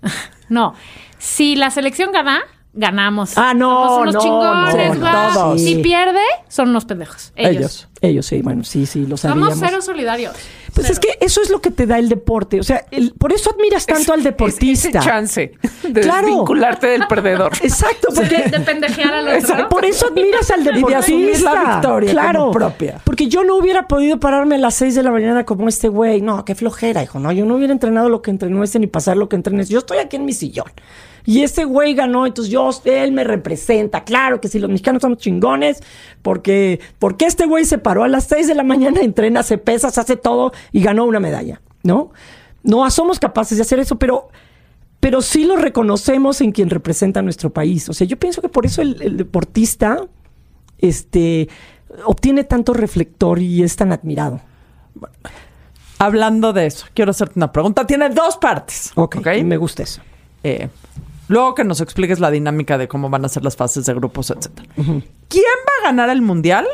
No. Si la selección gana, ganamos. Ah, no, Somos unos no, chingones, no, todos. Si pierde, son unos pendejos. Ellos. Ellos. Ellos sí, bueno, sí, sí, lo Somos sabíamos. cero solidarios. Pues Cero. es que eso es lo que te da el deporte. O sea, el- por eso admiras tanto al Es- deportista. Ese chance de Claro. vincularte del perdedor. Exacto, porque De pendejear al otro. por eso admiras al de deportista. asumir la victoria claro, como propia. Porque yo no hubiera podido pararme a las 6 de la mañana como este güey. No, qué flojera, hijo. No, yo no hubiera entrenado lo que entrenó este ni pasar lo que entrenes. Yo estoy aquí en mi sillón. Y ese güey ganó, entonces yo, él me representa. Claro que si los mexicanos somos chingones, porque, porque este güey se paró a las 6 de la mañana, entrena, se pesa, se hace todo y ganó una medalla, ¿no? No somos capaces de hacer eso, pero, pero sí lo reconocemos en quien representa nuestro país. O sea, yo pienso que por eso el, el deportista este, obtiene tanto reflector y es tan admirado. Hablando de eso, quiero hacerte una pregunta. Tiene dos partes. Ok, me gusta eso. Eh, luego que nos expliques la dinámica de cómo van a ser las fases de grupos, etc. ¿Quién va a ganar el mundial?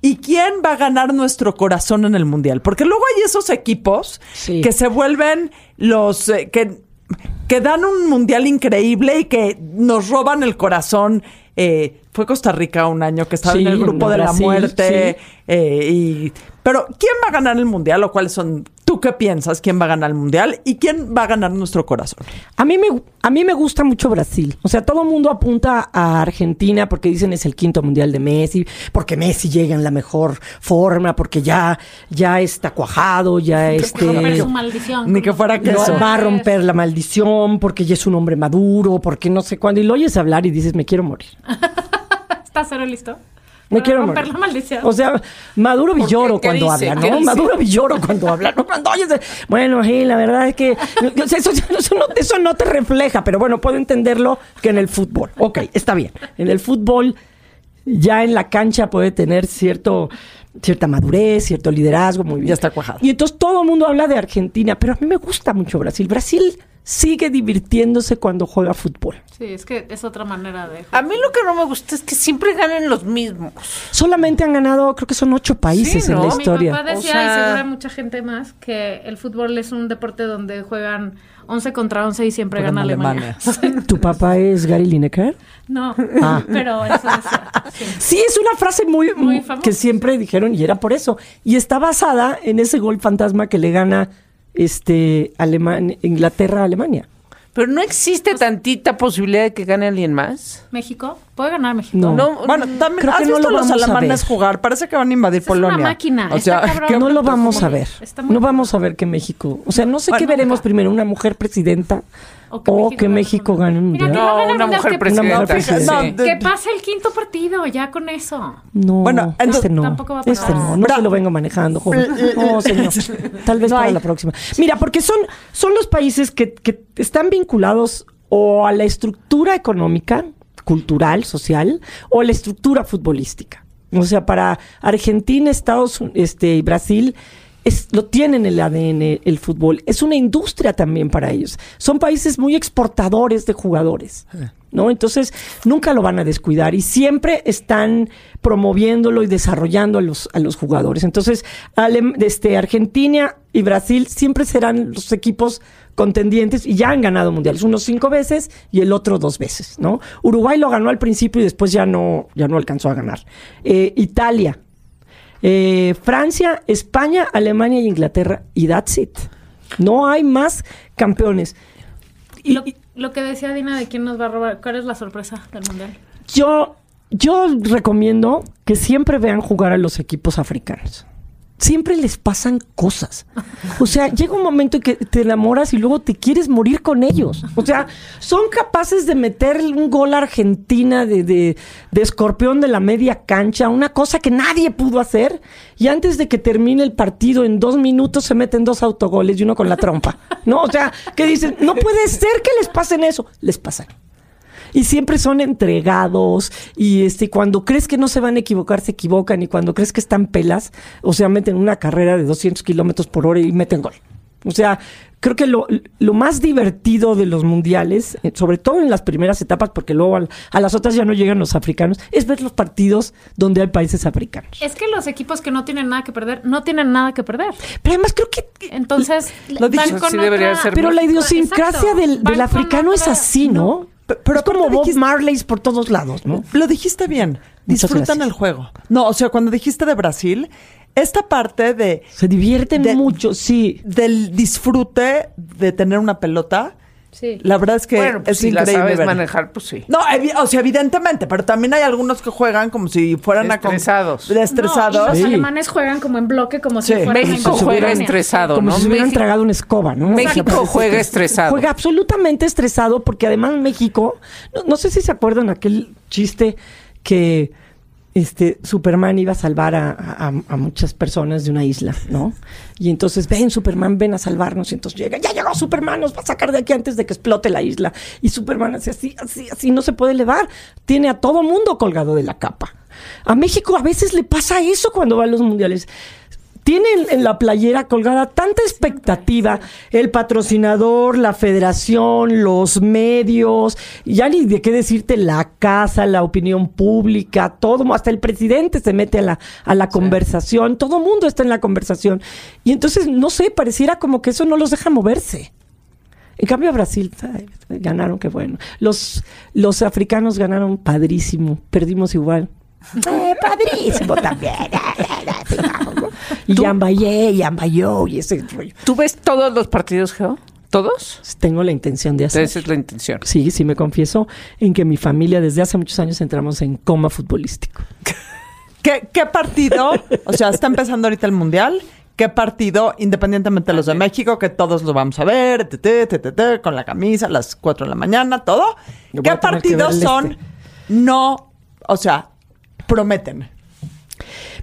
¿Y quién va a ganar nuestro corazón en el mundial? Porque luego hay esos equipos Sí. que se vuelven los eh, que, que dan un mundial increíble y que nos roban el corazón. Eh, fue Costa Rica un año que estaba Sí, en el grupo en de Brasil, la muerte. sí. eh, y, pero, ¿quién va a ganar el mundial? ¿O cuáles son? ¿Tú qué piensas? ¿Quién va a ganar el mundial? ¿Y quién va a ganar nuestro corazón? A mí, me, a mí me gusta mucho Brasil. O sea, todo el mundo apunta a Argentina porque dicen es el quinto mundial de Messi, porque Messi llega en la mejor forma, porque ya, ya está cuajado, ya este, Romper su maldición. Ni que fuera no queso. va a romper la maldición, porque ya es un hombre maduro, porque no sé cuándo. Y lo oyes hablar y dices, me quiero morir. ¿Estás cero listo? Me quiero romper morir. la maldición. O sea, Maduro Villoro cuando dice? habla, ¿Qué ¿no? Maduro Villoro cuando habla, ¿no? Cuando oyes, de- bueno, sí, la verdad es que eso, eso no, eso no te refleja, pero bueno, puedo entenderlo que en el fútbol. Ok, está bien. En el fútbol, ya en la cancha puede tener cierto cierta madurez, cierto liderazgo, muy bien. Ya está cuajado. Y entonces todo el mundo habla de Argentina, pero a mí me gusta mucho Brasil. Brasil sigue divirtiéndose cuando juega fútbol. Sí, es que es otra manera de... A mí lo que no me gusta es que siempre ganan los mismos. Solamente han ganado, creo que son ocho países Sí, en la Mi historia. papá decía, O sea- y seguro mucha gente más, que el fútbol es un deporte donde juegan 11 contra 11 y siempre gana Alemania. ¿Tu papá es Gary Lineker? no, Ah. pero eso decía. sí. Sí, es una frase muy, famosa. que siempre dijeron y era por eso. Y está basada en ese gol fantasma que le gana este Alemania, Inglaterra a Alemania. Pero no existe tantita posibilidad de que gane alguien más. ¿México? ¿Puede ganar México? No. No, Bueno, también Creo has que no visto lo a los vamos a alemanes jugar. Parece que van a invadir Es una Polonia. máquina, O sea, cabrón. ¿qué- No lo vamos a ver. No vamos a ver que México. O sea, no sé qué veremos primero, una mujer presidenta o que México, gane un mundial. no una mujer que- presidenta. mujer presidenta. sí. No, Que pase el quinto partido, ya con eso. No, Bueno, entonces- este no. Tampoco va a pasar. Este no, no Bra- se lo vengo manejando, joven. No, señor. Tal vez No para la próxima. Mira, porque son, son los países que, que están vinculados o a la estructura económica, cultural, social, o la estructura futbolística. O sea, para Argentina, Estados Unidos este, y Brasil es, lo tienen el ADN el fútbol. Es una industria también para ellos. Son países muy exportadores de jugadores. ¿No? Entonces, nunca lo van a descuidar y siempre están promoviéndolo y desarrollando a los, a los jugadores. Entonces, este, Argentina y Brasil siempre serán los equipos contendientes y ya han ganado mundiales, uno cinco veces y el otro dos veces, ¿no? Uruguay lo ganó al principio y después ya no, ya no alcanzó a ganar. Eh, Italia, eh, Francia, España, Alemania y Inglaterra. Y that's it. No hay más campeones. Y, Lo, lo que decía Dina de quién nos va a robar, ¿cuál es la sorpresa del mundial? yo, yo recomiendo que siempre vean jugar a los equipos africanos. Siempre les pasan cosas. O sea, llega un momento en que te enamoras y luego te quieres morir con ellos. O sea, son capaces de meter un gol a Argentina de, de, de escorpión de la media cancha, una cosa que nadie pudo hacer. Y antes de que termine el partido, en dos minutos se meten dos autogoles y uno con la trompa. ¿No? O sea, que dicen, no puede ser que les pasen eso. Les pasan y siempre son entregados y este cuando crees que no se van a equivocar se equivocan y cuando crees que están pelas o sea meten una carrera de 200 kilómetros por hora y meten gol. O sea creo que lo, lo más divertido de los mundiales eh, sobre todo en las primeras etapas porque luego a, las otras ya no llegan los africanos es ver los partidos donde hay países africanos. Es que los equipos que no tienen nada que perder, no tienen nada que perder. pero además creo que Entonces, Lo dicho, debería ser pero la idiosincrasia del, del africano es así no, pero es como Bob dijiste- Marley por todos lados no Lo dijiste bien. Muchas Disfrutan gracias. el juego. No, o sea, cuando dijiste de Brasil, esta parte de se divierten De- mucho sí del disfrute de tener una pelota Sí. La verdad es que Bueno, pues es si la increíble. sabes ver. manejar, pues sí. No, o sea, evidentemente, pero también hay algunos que juegan como si fueran a Estresados. de estresados. No, los Sí. alemanes juegan como en bloque, como si fueran México en juega estresado, Como ¿no? si se hubieran México- tragado una escoba, ¿no? México O sea, parece juega estresado. Juega absolutamente estresado porque además México, no, no sé si se acuerdan aquel chiste que este Superman iba a salvar a, a- muchas personas de una isla, ¿no? Y entonces, ven Superman, ven a salvarnos. Y entonces llega, ya llegó Superman, nos va a sacar de aquí antes de que explote la isla. Y Superman hace así, así, así, no se puede elevar. Tiene a todo mundo colgado de la capa. A México a veces le pasa eso cuando va a los mundiales. Tienen en la playera colgada tanta expectativa, el patrocinador, la federación, los medios, ya ni de qué decirte la casa, la opinión pública, todo, hasta el presidente se mete a la, a la conversación, todo mundo está en la conversación. Y entonces, no sé, pareciera como que eso no los deja moverse. En cambio, Brasil ay, ganaron, qué bueno. Los, los africanos ganaron padrísimo, perdimos igual. Eh, padrísimo también. Y Yambayé, y Yambayó, y ese rollo. ¿Tú ves todos los partidos, Geo? ¿Todos? Tengo la intención de hacer. Esa es la intención. Sí, sí, me confieso en que mi familia desde hace muchos años entramos en coma futbolístico. ¿Qué, qué partido? O sea, está empezando ahorita el mundial. ¿Qué partido, independientemente de los de México, que todos lo vamos a ver, te, te, te, te, te, con la camisa a las 4 de la mañana, todo? Yo ¿Qué partidos son este. no, o sea, prometen?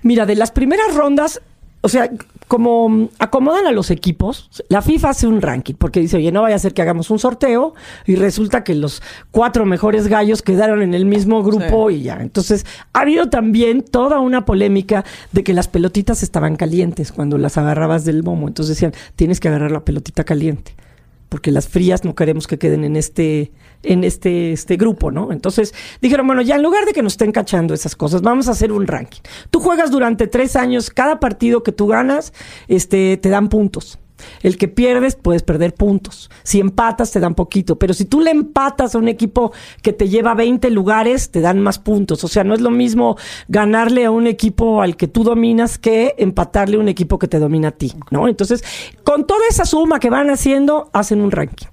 Mira, de las primeras rondas, o sea, como acomodan a los equipos, la FIFA hace un ranking, porque dice, oye, no vaya a ser que hagamos un sorteo y resulta que los cuatro mejores gallos quedaron en el mismo grupo y ya. Entonces, ha habido también toda una polémica de que las pelotitas estaban calientes cuando las agarrabas del momo. Entonces decían, tienes que agarrar la pelotita caliente. porque las frías no queremos que queden en este en este este grupo, ¿no? Entonces dijeron, bueno, ya en lugar de que nos estén cachando esas cosas, vamos a hacer un ranking. Tú juegas durante tres años, cada partido que tú ganas, este, te dan puntos. El que pierdes, puedes perder puntos. Si empatas, te dan poquito. Pero si tú le empatas a un equipo que te lleva 20 lugares, te dan más puntos. O sea, no es lo mismo ganarle a un equipo al que tú dominas que empatarle a un equipo que te domina a ti, ¿no? Entonces, con toda esa suma que van haciendo, hacen un ranking.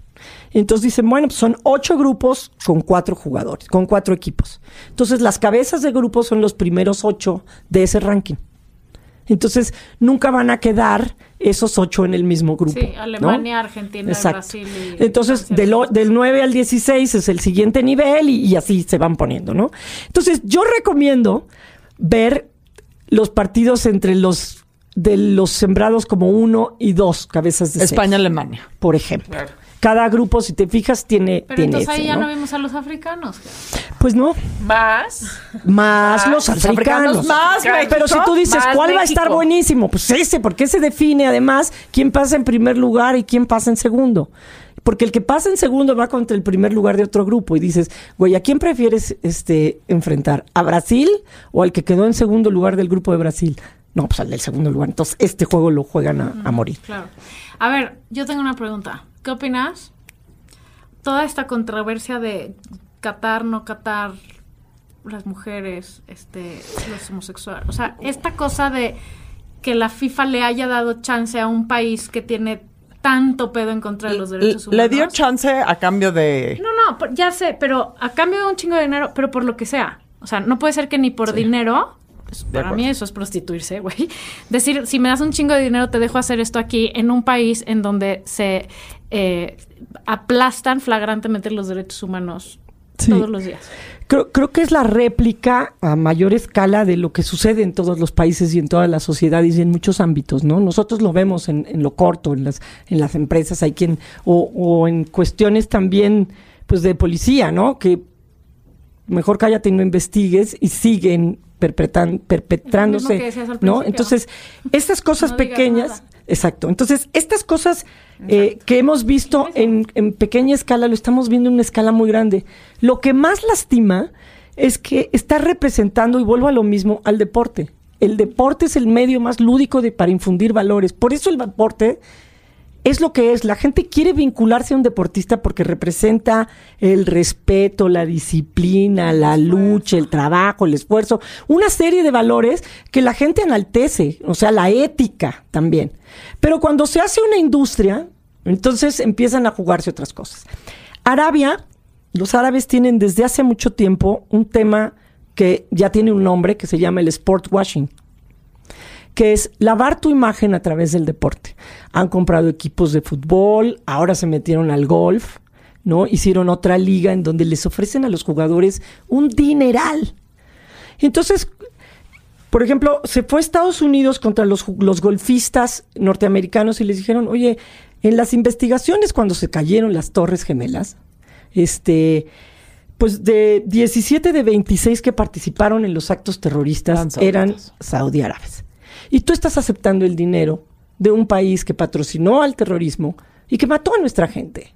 Entonces dicen, bueno, pues son ocho grupos con cuatro jugadores, con cuatro equipos. Entonces, las cabezas de grupo son los primeros ocho de ese ranking. Entonces, nunca van a quedar esos ocho en el mismo grupo. Sí, ¿no? Alemania, Argentina, Exacto. Brasil. y Entonces, del, o- del 9 al 16 es el siguiente nivel y, y así se van poniendo, ¿no? Entonces, yo recomiendo ver los partidos entre los de los sembrados como uno y dos cabezas de seis, España-Alemania. por ejemplo. Cada grupo, si te fijas, tiene, Pero tiene entonces ahí ya ¿no? no vimos a los africanos. Pues no, Más. más los los africanos. africanos más. Pero si tú dices, ¿cuál va a estar buenísimo? Pues ese, porque se define además quién pasa en primer lugar y quién pasa en segundo. Porque el que pasa en segundo va contra el primer lugar de otro grupo y dices, güey, ¿a quién prefieres este enfrentar? ¿A Brasil o al que quedó en segundo lugar del grupo de Brasil? No, pues al del segundo lugar. Entonces, este juego lo juegan a, a morir. Claro. A ver, yo tengo una pregunta. ¿Qué opinas? Toda esta controversia de Qatar, no Qatar, las mujeres, este, los homosexuales. O sea, esta cosa de que la FIFA le haya dado chance a un país que tiene tanto pedo en contra de los derechos humanos. Le dio chance a cambio de... No, no, ya sé, pero a cambio de un chingo de dinero, pero por lo que sea. O sea, no puede ser que ni por dinero. Pues, para mí eso es prostituirse, güey. Decir, si me das un chingo de dinero, te dejo hacer esto aquí en un país en donde se eh, aplastan flagrantemente los derechos humanos Sí. todos los días. Creo, creo que es la réplica a mayor escala de lo que sucede en todos los países y en todas las sociedades y en muchos ámbitos, ¿no? Nosotros lo vemos en, en lo corto, en las, en las empresas, hay quien, o, o en cuestiones también, pues, de policía, ¿no? Que mejor cállate y no investigues y siguen perpetran- perpetrándose, ¿no? Entonces, estas cosas No pequeñas, exacto. Entonces, estas cosas eh, que hemos visto en, en pequeña escala, lo estamos viendo en una escala muy grande. Lo que más lastima es que está representando, y vuelvo a lo mismo, al deporte. El deporte es el medio más lúdico de, para infundir valores. Por eso el deporte es lo que es. La gente quiere vincularse a un deportista porque representa el respeto, la disciplina, la lucha, el trabajo, el esfuerzo, una serie de valores que la gente enaltece, o sea, la ética también. Pero cuando se hace una industria, Entonces empiezan a jugarse otras cosas. Arabia, los árabes tienen desde hace mucho tiempo un tema que ya tiene un nombre que se llama el sport washing que es lavar tu imagen a través del deporte. Han comprado equipos de fútbol, ahora se metieron al golf, ¿no? Hicieron otra liga en donde les ofrecen a los jugadores un dineral. Entonces, por ejemplo, se fue a Estados Unidos contra los, los golfistas norteamericanos y les dijeron, oye, en las investigaciones cuando se cayeron las Torres Gemelas, este, pues de 17 de 26 que participaron en los actos terroristas eran saudí árabes. Y tú estás aceptando el dinero de un país que patrocinó al terrorismo y que mató a nuestra gente.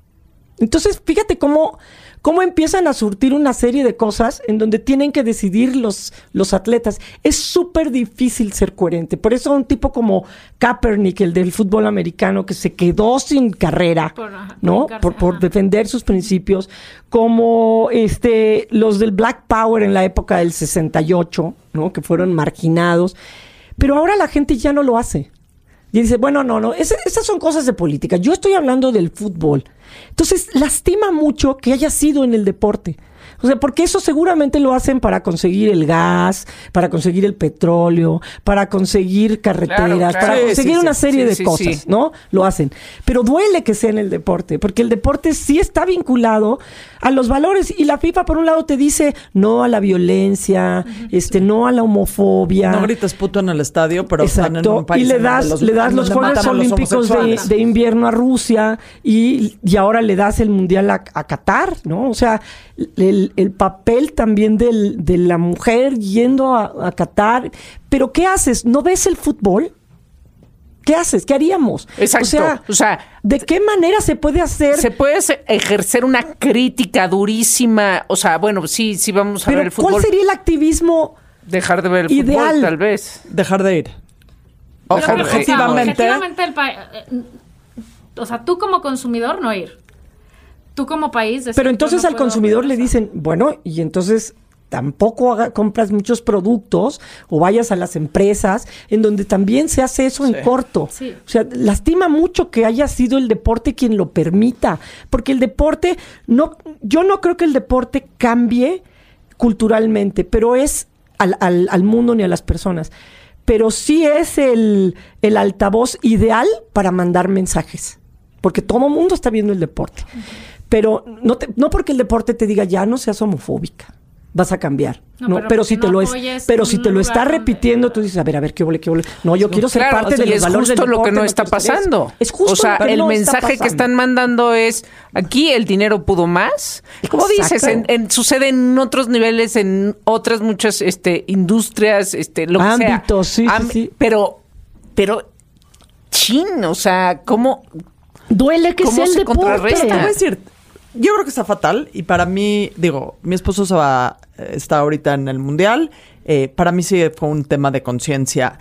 Entonces, fíjate cómo, cómo empiezan a surtir una serie de cosas en donde tienen que decidir los, los atletas. Es súper difícil ser coherente. Por eso un tipo como Kaepernick, el del fútbol americano, que se quedó sin carrera, ¿no? Por, por, defender sus principios, como este, los del Black Power en la época del 68, ¿no? Que fueron marginados. Pero ahora la gente ya no lo hace. Y dice, bueno, no, no, esas son cosas de política. Yo estoy hablando del fútbol. Entonces, lastima mucho que haya sido en el deporte. O sea, porque eso seguramente lo hacen para conseguir el gas, para conseguir el petróleo, para conseguir carreteras, para conseguir una serie de cosas, ¿no? Lo hacen. Pero duele que sea en el deporte, porque el deporte sí está vinculado a los valores y la FIFA por un lado te dice no a la violencia, este no a la homofobia. No grites puto en el estadio, pero están en un país y le das los, le das los Juegos Olímpicos de, invierno a Rusia y, y, ahora le das el mundial a, a Qatar, ¿no? O sea, el, el papel también del, de la mujer yendo a, a Qatar. Pero ¿qué haces? ¿No ves el fútbol? ¿Qué haces? ¿Qué haríamos? Exacto. O sea, ¿de qué manera se puede hacer? Se puede ejercer una crítica durísima. O sea, bueno, sí, sí vamos a ver el fútbol. ¿Cuál sería el activismo? Dejar de ver el ideal? fútbol, tal vez. Dejar de ir. objetivamente. objetivamente el eh, o sea, tú como consumidor no ir tú como país... Pero entonces al consumidor le dicen, bueno, y entonces tampoco compras muchos productos o vayas a las empresas en donde también se hace eso en corto. O sea, lastima mucho que haya sido el deporte quien lo permita, porque el deporte, no, yo no creo que el deporte cambie culturalmente, pero es al, al, mundo ni a las personas. Pero sí es el, el altavoz ideal para mandar mensajes, porque todo el mundo está viendo el deporte. Pero no, te, no porque el deporte te diga ya no seas homofóbica vas a cambiar. No, pero, si te lo es, pero si te lo está repitiendo, tú dices, a ver, a ver, qué ole, qué ole. No, yo quiero ser parte de los es justo lo que no está pasando. Es justo. O sea, el mensaje que están mandando es aquí el dinero pudo más. Como dices, en, sucede en otros niveles, en otras muchas este industrias, este lo Ámbitos, sí, sí, Pero, pero chin, o sea, ¿cómo duele que sea el deporte? decir, yo creo que está fatal y para mí, digo, mi esposo se va, eh, está ahorita en el mundial. Eh, para mí sí fue un tema de conciencia,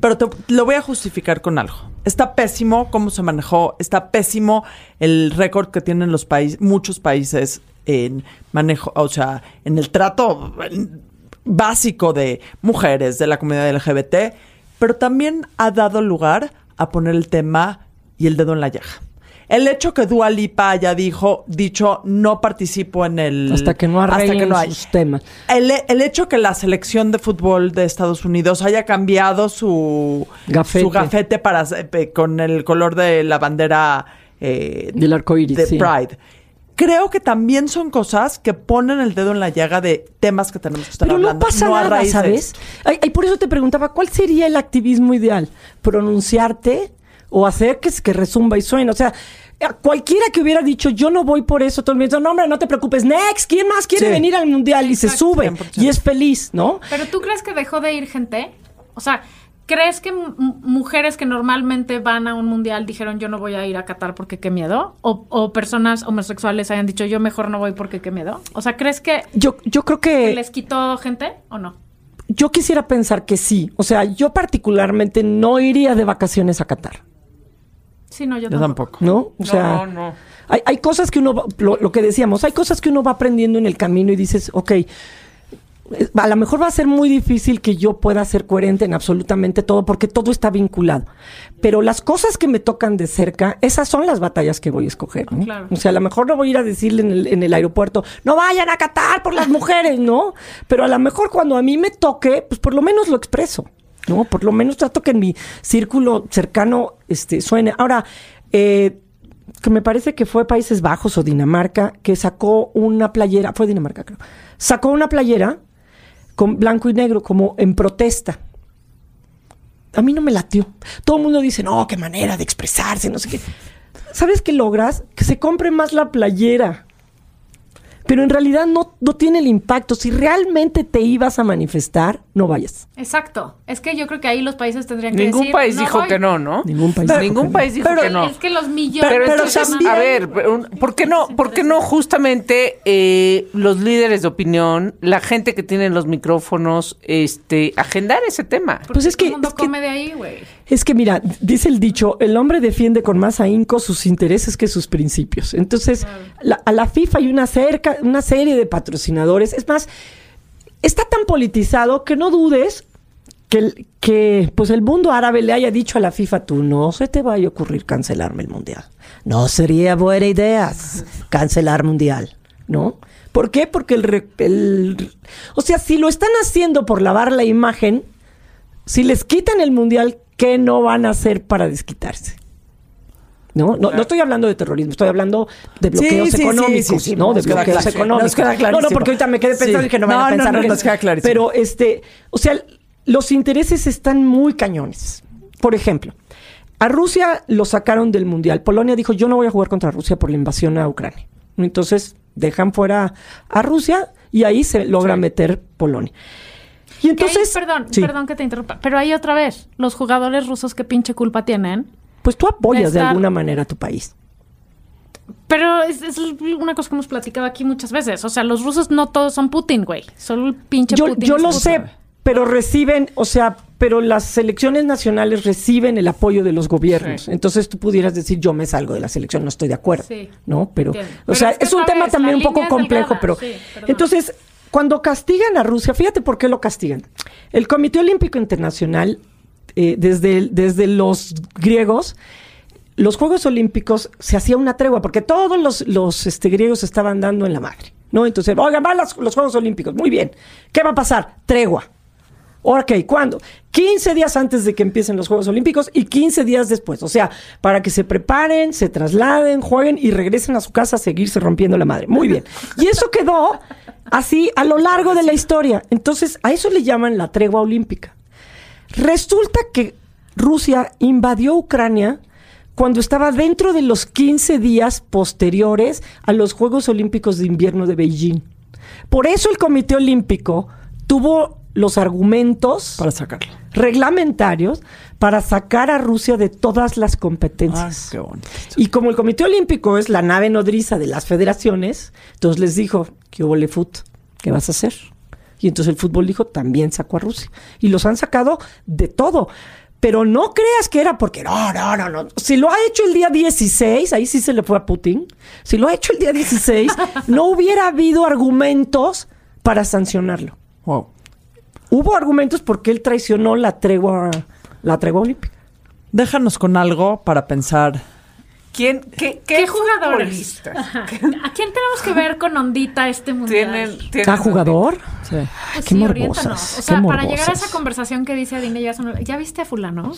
pero te, lo voy a justificar con algo. Está pésimo cómo se manejó, está pésimo el récord que tienen los países, muchos países en manejo, o sea, en el trato básico de mujeres, de la comunidad LGBT, pero también ha dado lugar a poner el tema y el dedo en la llaga. El hecho que Dua Lipa haya dijo, dicho no participo en el... Hasta que no hasta que no hay. sus temas. El, hecho que la selección de fútbol de Estados Unidos haya cambiado su gafete, su gafete para, eh, con el color de la bandera... Eh, Del arco iris, De Pride creo que también son cosas que ponen el dedo en la llaga de temas que tenemos que estar Pero hablando. no pasa nada, ¿sabes? Y por eso te preguntaba, ¿cuál sería el activismo ideal? ¿Pronunciarte o hacer que, que resumba y suene? O sea, cualquiera que hubiera dicho yo no voy por eso, todo el mundo, no hombre, no te preocupes, next, ¿quién más quiere venir al mundial? Y se sube y es feliz, ¿no? Pero tú crees que dejó de ir gente? O sea, ¿crees que mujeres que normalmente van a un mundial dijeron yo no voy a ir a Qatar porque qué miedo? O, personas homosexuales hayan dicho yo mejor no voy porque qué miedo? O sea, ¿crees que yo, yo creo que les quitó gente o no? Yo quisiera pensar que sí. O sea, yo particularmente no iría de vacaciones a Qatar. Sí, no, yo, tampoco. ¿No? O sea, no, Hay, hay, cosas que uno, lo, lo, que decíamos, hay cosas que uno va aprendiendo en el camino y dices, ok, eh, a lo mejor va a ser muy difícil que yo pueda ser coherente en absolutamente todo porque todo está vinculado. Pero las cosas que me tocan de cerca, esas son las batallas que voy a escoger. ¿no? Claro. O sea, a lo mejor no voy a ir a decirle en el, en el aeropuerto, no vayan a Qatar por las mujeres, ¿no? Pero a lo mejor cuando a mí me toque, pues por lo menos lo expreso. ¿No? Por lo menos trato que en mi círculo cercano este, suene. Ahora, eh, que me parece que fue Países Bajos o Dinamarca que sacó una playera, fue Dinamarca creo, sacó una playera con blanco y negro como en protesta. A mí no me latió. Todo el mundo dice, no, qué manera de expresarse, no sé qué. ¿Sabes qué logras? Que se compre más la playera. Pero en realidad no, no tiene el impacto. Si realmente te ibas a manifestar, no vayas. Exacto. Es que yo creo que ahí los países tendrían que Ningún decir, país "No dijo voy". que no, ¿no? Ningún país Pero- dijo ningún que no. país dijo Pero que no. Es que los millones Pero Pero entonces, también- a ver, ¿por qué no, por qué no justamente eh, los líderes de opinión, la gente que tiene los micrófonos, este, agendar ese tema? Porque Pues es que- mundo es que- de ahí, güey. Es que mira, dice el dicho, el hombre defiende con más ahínco sus intereses que sus principios. Entonces, la- a la FIFA hay una, cerca, una serie de patrocinadores. Es más, está tan politizado que no dudes que, que pues el mundo árabe le haya dicho a la FIFA, tú no se te vaya a ocurrir cancelarme el mundial. No sería buena idea cancelar mundial, ¿no? ¿Por qué? Porque el, el- O sea, si lo están haciendo por lavar la imagen, si les quitan el mundial, ¿qué no van a hacer para desquitarse? No, no, no estoy hablando de terrorismo, estoy hablando de bloqueos sí, sí, económicos, sí, sí, ¿no? De bloqueos económicos. Nos queda No, no, porque ahorita me quedé pensando Sí. y que no van No, a no, pensar no, que- nos queda clarísimo. Pero este, o sea, los intereses están muy cañones. Por ejemplo, a Rusia lo sacaron del mundial. Polonia dijo, "Yo no voy a jugar contra Rusia por la invasión a Ucrania." Entonces, dejan fuera a Rusia y ahí se logra meter Polonia. Y entonces, perdón, Sí. perdón que te interrumpa, pero ahí otra vez, los jugadores rusos qué pinche culpa tienen. Pues tú apoyas de alguna manera a tu país. Pero es, es una cosa que hemos platicado aquí muchas veces. O sea, los rusos no todos son Putin, güey. Solo el pinche Yo, Putin. yo lo Putin. sé, pero reciben, o sea, pero las selecciones nacionales reciben el apoyo de los gobiernos. Sí. Entonces tú pudieras decir, yo me salgo de la selección, no estoy de acuerdo. Sí. ¿No? Pero, Entiendo. o Pero sea, es que es, un tema vez, también un poco complejo, delgada. pero Sí, entonces, cuando castigan a Rusia, fíjate por qué lo castigan. El Comité Olímpico Internacional, eh, desde, desde los griegos, los Juegos Olímpicos se hacía una tregua, porque todos los, los este, griegos estaban dando en la madre. ¿no? Entonces, oigan, van los, los Juegos Olímpicos, muy bien. ¿Qué va a pasar? Tregua. Ok, ¿cuándo? 15 días antes de que empiecen los Juegos Olímpicos y 15 días después. O sea, para que se preparen, se trasladen, jueguen y regresen a su casa a seguirse rompiendo la madre. Muy bien. Y eso quedó así a lo largo de la historia. Entonces, a eso le llaman la tregua olímpica. Resulta que Rusia invadió Ucrania cuando estaba dentro de los 15 días posteriores a los Juegos Olímpicos de Invierno de Beijing. Por eso el Comité Olímpico tuvo los argumentos Para sacarlo. reglamentarios para sacar a Rusia de todas las Ay, competencias. qué bonito. Y como el Comité Olímpico es la nave nodriza de las federaciones, entonces les dijo, ¿qué hubo? ¿Qué vas a hacer? Y entonces el fútbol dijo, también sacó a Rusia. Y los han sacado de todo. Pero no creas que era porque, no, no, no, no. Si lo ha hecho el día 16, ahí sí se le fue a Putin. Si lo ha hecho el día 16, no hubiera habido argumentos para sancionarlo. Wow. Hubo argumentos porque él traicionó la tregua, la tregua olímpica. Déjanos con algo para pensar. ¿Quién, qué, qué, ¿Qué jugadores? ¿A quién tenemos que ver con ondita este mundial? tienen, tienen ¿Cada jugador? Sí. Pues qué sí, morbosas, oriéntanos. O qué sea, para llegar a esa conversación que dice Adine, ya, son- ¿ya viste a fulano?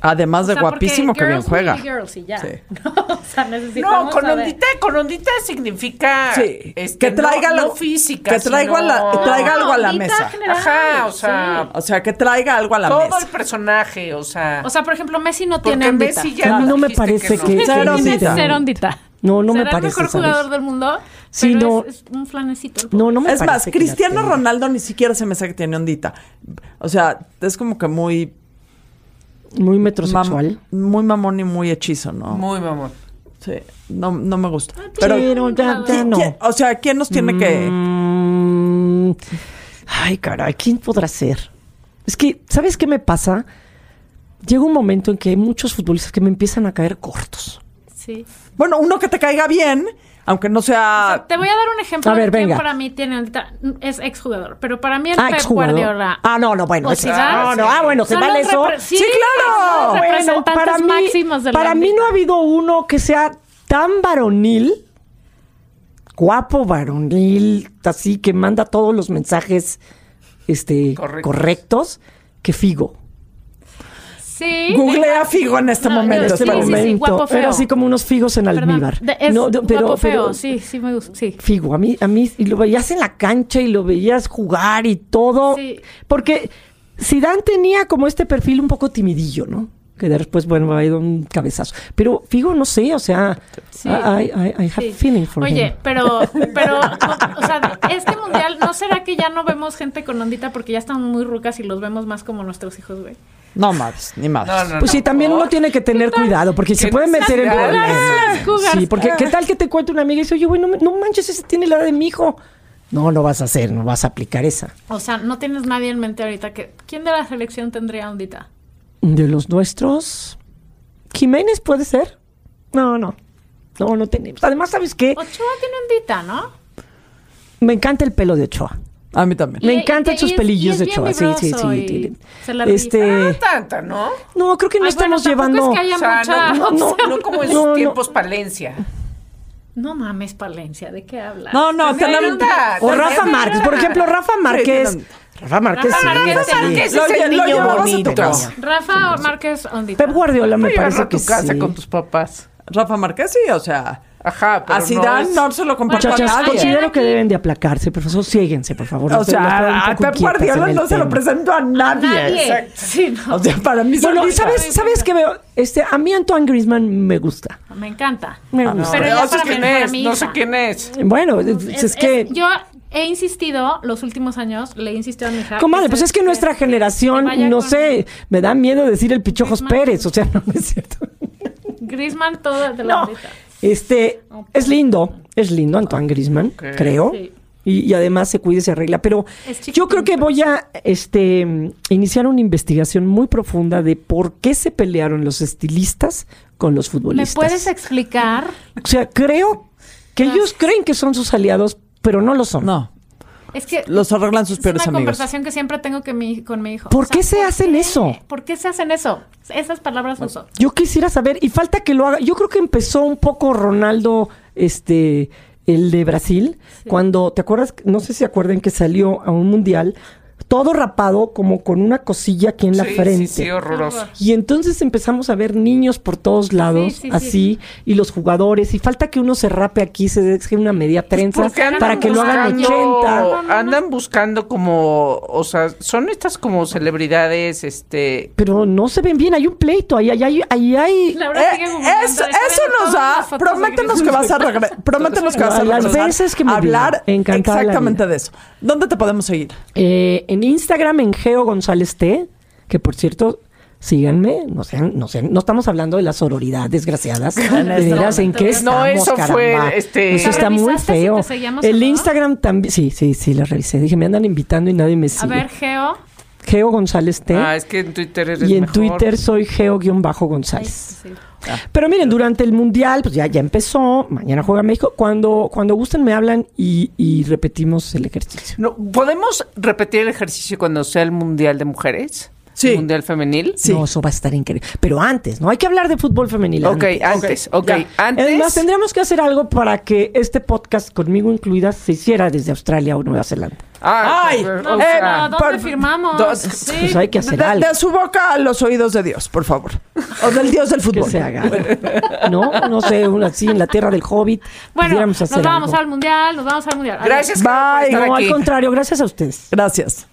Además de O sea, guapísimo que bien juega. girls y ya. Sí. No, o sea, necesitamos No, con ondita, con ondita significa Sí. este, que traiga no, la- no física, que traiga sino- la- que traiga algo a la mesa. general, Ajá, o sea, sí. O sea, que traiga algo a la todo mesa. el personaje, o sea, O sea, por ejemplo, Messi no porque tiene ondita. Messi ya A mí nos no me parece no. que- Cero tiene ondita. cero ondita. No, no me parece, el mejor ¿sabes? jugador del mundo, Sí, pero no. es, es un flanecito. No, no me Es más, parece que la Cristiano. Ronaldo ni siquiera se me hace que tiene ondita. O sea, es como que muy... Muy mam- metrosexual. muy mamón y muy hechizo, ¿no? Muy mamón. Sí, no, no me gusta. Pero, Pero, ya, ya no. ¿quién- o sea, ¿quién nos tiene que...? Mm, ay, caray, ¿quién podrá ser? Es que, ¿sabes qué me pasa? Llega un momento en que hay muchos futbolistas que me empiezan a caer cortos. Sí. Bueno, uno que te caiga bien. Aunque no sea... Te voy a dar un ejemplo A ver, de quién venga. para mí tiene ahorita- es exjugador, pero para mí el Ah, Pep. Guardiola. Ah, no, no, bueno, o ese- Zidane, no, no, ah, bueno, ¿se vale eso? repre- Sí, claro. Bueno, para mí, del para mí no ha habido uno que sea tan varonil, guapo, varonil, así que manda todos los mensajes este, Correctos. correctos, que Figo. Sí. Googlea Figo en este No, momento. yo- Este sí, sí, sí, guapo, feo. Era así como unos figos en Perdón, almíbar. de- es No, pero- guapo feo, pero- sí, sí me gusta, sí. Figo, a mí, a mí, y lo veías en la cancha y lo veías jugar y todo. Sí. Porque Zidane tenía como este perfil un poco timidillo, ¿no? Que después, bueno, ha ido un cabezazo. Pero Figo, no sé, o sea, Sí. I, I- I have Sí. feeling for Oye, him. pero, pero, o sea, este mundial, ¿no será que ya no vemos gente con ondita porque ya están muy rucas y los vemos más como nuestros hijos, güey? No más, ni más. No, no, Pues sí, también uno tiene que tener cuidado porque se ¿Qué puede meter en problemas. Sí, porque ¿qué tal que te cuente una amiga y dice, oye, güey, no manches, ese tiene la edad de mi hijo? No, no vas a hacer, no vas a aplicar esa. O sea, no tienes nadie en mente ahorita que... ¿Quién de la selección tendría ondita? De los nuestros, Jiménez puede ser. No, no. No, no tenemos. Además, ¿sabes qué? Ochoa tiene ondita, ¿no? Me encanta el pelo de Ochoa. A mí también. Me encantan sus pelillos de Ochoa. Sí, sí, sí. y sí. se la Este, No tanta, ¿no? no, creo que no Ay, estamos llevando. es que haya O sea, mucha... no, no, no como en No, sus no. tiempos Palencia. No mames, Palencia, ¿de qué hablas? No, no, También tenemos... anda. O Rafa Márquez, por ejemplo, Rafa Márquez. Rafa Márquez, Rafa sí, Márquez, así. Márquez Lo es el lo niño tu bonito. Rafa Márquez ondita. Pep Guardiola me parece a tu que casa sí. con tus papás. Rafa Márquez, sí, o sea... Ajá, pero A Zidane no, es- se lo comparto a Muchachas, nadie. considero que deben de aplacarse, profesor. Síguense, por favor. O sea, a Pep Guardiola no se lo presento a nadie. Nadie. Sí, no. O sea, para mí Bueno, solita. ¿sabes, ¿sabes qué veo? Este, a mí Antoine Griezmann me gusta. Me encanta. Me No, gusta. Pero no sé quién es, no sé quién es. Bueno, es, es Es- que... es- yo he insistido los últimos años, le he insistido a mi hija. Comadre, pues es que nuestra generación, no sé, me da miedo decir el Pichojos Griezmann. Pérez, o sea, no es cierto. Grisman todo de la No. Este, es lindo, es lindo Antoine Griezmann, creo. Sí. Y, y además se cuida y se arregla. Pero yo creo que voy a este, iniciar una investigación muy profunda de por qué se pelearon los estilistas con los ¿Me futbolistas. puedes explicar? O sea, creo que ellos creen que son sus aliados, pero no lo son. No, Es que los arreglan sus es peores una amigos. conversación que siempre tengo que mi- con mi hijo. ¿Por qué se hacen qué? eso? ¿Por qué se hacen eso? Esas palabras uso. Yo quisiera saber, y falta que lo haga. Yo creo que empezó un poco Ronaldo, este, el de Brasil, cuando, ¿te acuerdas? No sé si se acuerdan que salió a un mundial todo rapado, como con una cosilla aquí en la frente. Sí, sí, horroroso. Y entonces empezamos a ver niños por todos lados, Sí, sí, sí. así, y los jugadores, y falta que uno se rape aquí, se deje una media trenza Porque andan para que lo hagan buscando- 80. Andan buscando como, o sea, son estas como celebridades, este... Pero no se ven bien, hay un pleito, ahí, ahí, ahí, ahí hay... Laura Eh, eso, nos da. Prométenos que vas a regresar. Prométenos que vas a Las veces que me a hablar exactamente de eso. ¿Dónde te podemos seguir? Eh, en Instagram, en Geo González T, que por cierto, síganme, no sean, no sean, no estamos hablando de la sororidad, desgraciadas. De veras, ¿en qué No, estamos, eso fue, caramba? este- Eso ¿La está muy si feo. o El no? Instagram también, sí, sí, sí, la revisé. Dije, me andan invitando y nadie me A sigue. ver, Geo. Geo González T. Ah, es que en Twitter eres y en mejor. Twitter soy Geo-González. Pero miren, durante el Mundial, pues ya, ya empezó, mañana juega México. Cuando, cuando gusten me hablan y, y repetimos el ejercicio. No, ¿Podemos repetir el ejercicio cuando sea el Mundial de Mujeres? Sí. ¿El Mundial Femenil? Sí. No, eso va a estar increíble. Pero antes, ¿no? Hay que hablar de fútbol femenil. Ok, antes. antes, ok. ya. Antes... Además, tendríamos que hacer algo para que este podcast, conmigo incluida, se hiciera desde Australia o Nueva Zelanda. Ah, Ay, o No, Eh, ¿Dónde por- firmamos? dos- Sí. Pues hay que hacer De, algo de su boca a los oídos de Dios, por favor. O del Dios del que fútbol. se haga. ¿No? No sé, así en la tierra del Hobbit. Bueno, nos vamos algo. al mundial, nos vamos al mundial. Gracias, Bye. Carlos, por estar No, al contrario, gracias a ustedes. Gracias.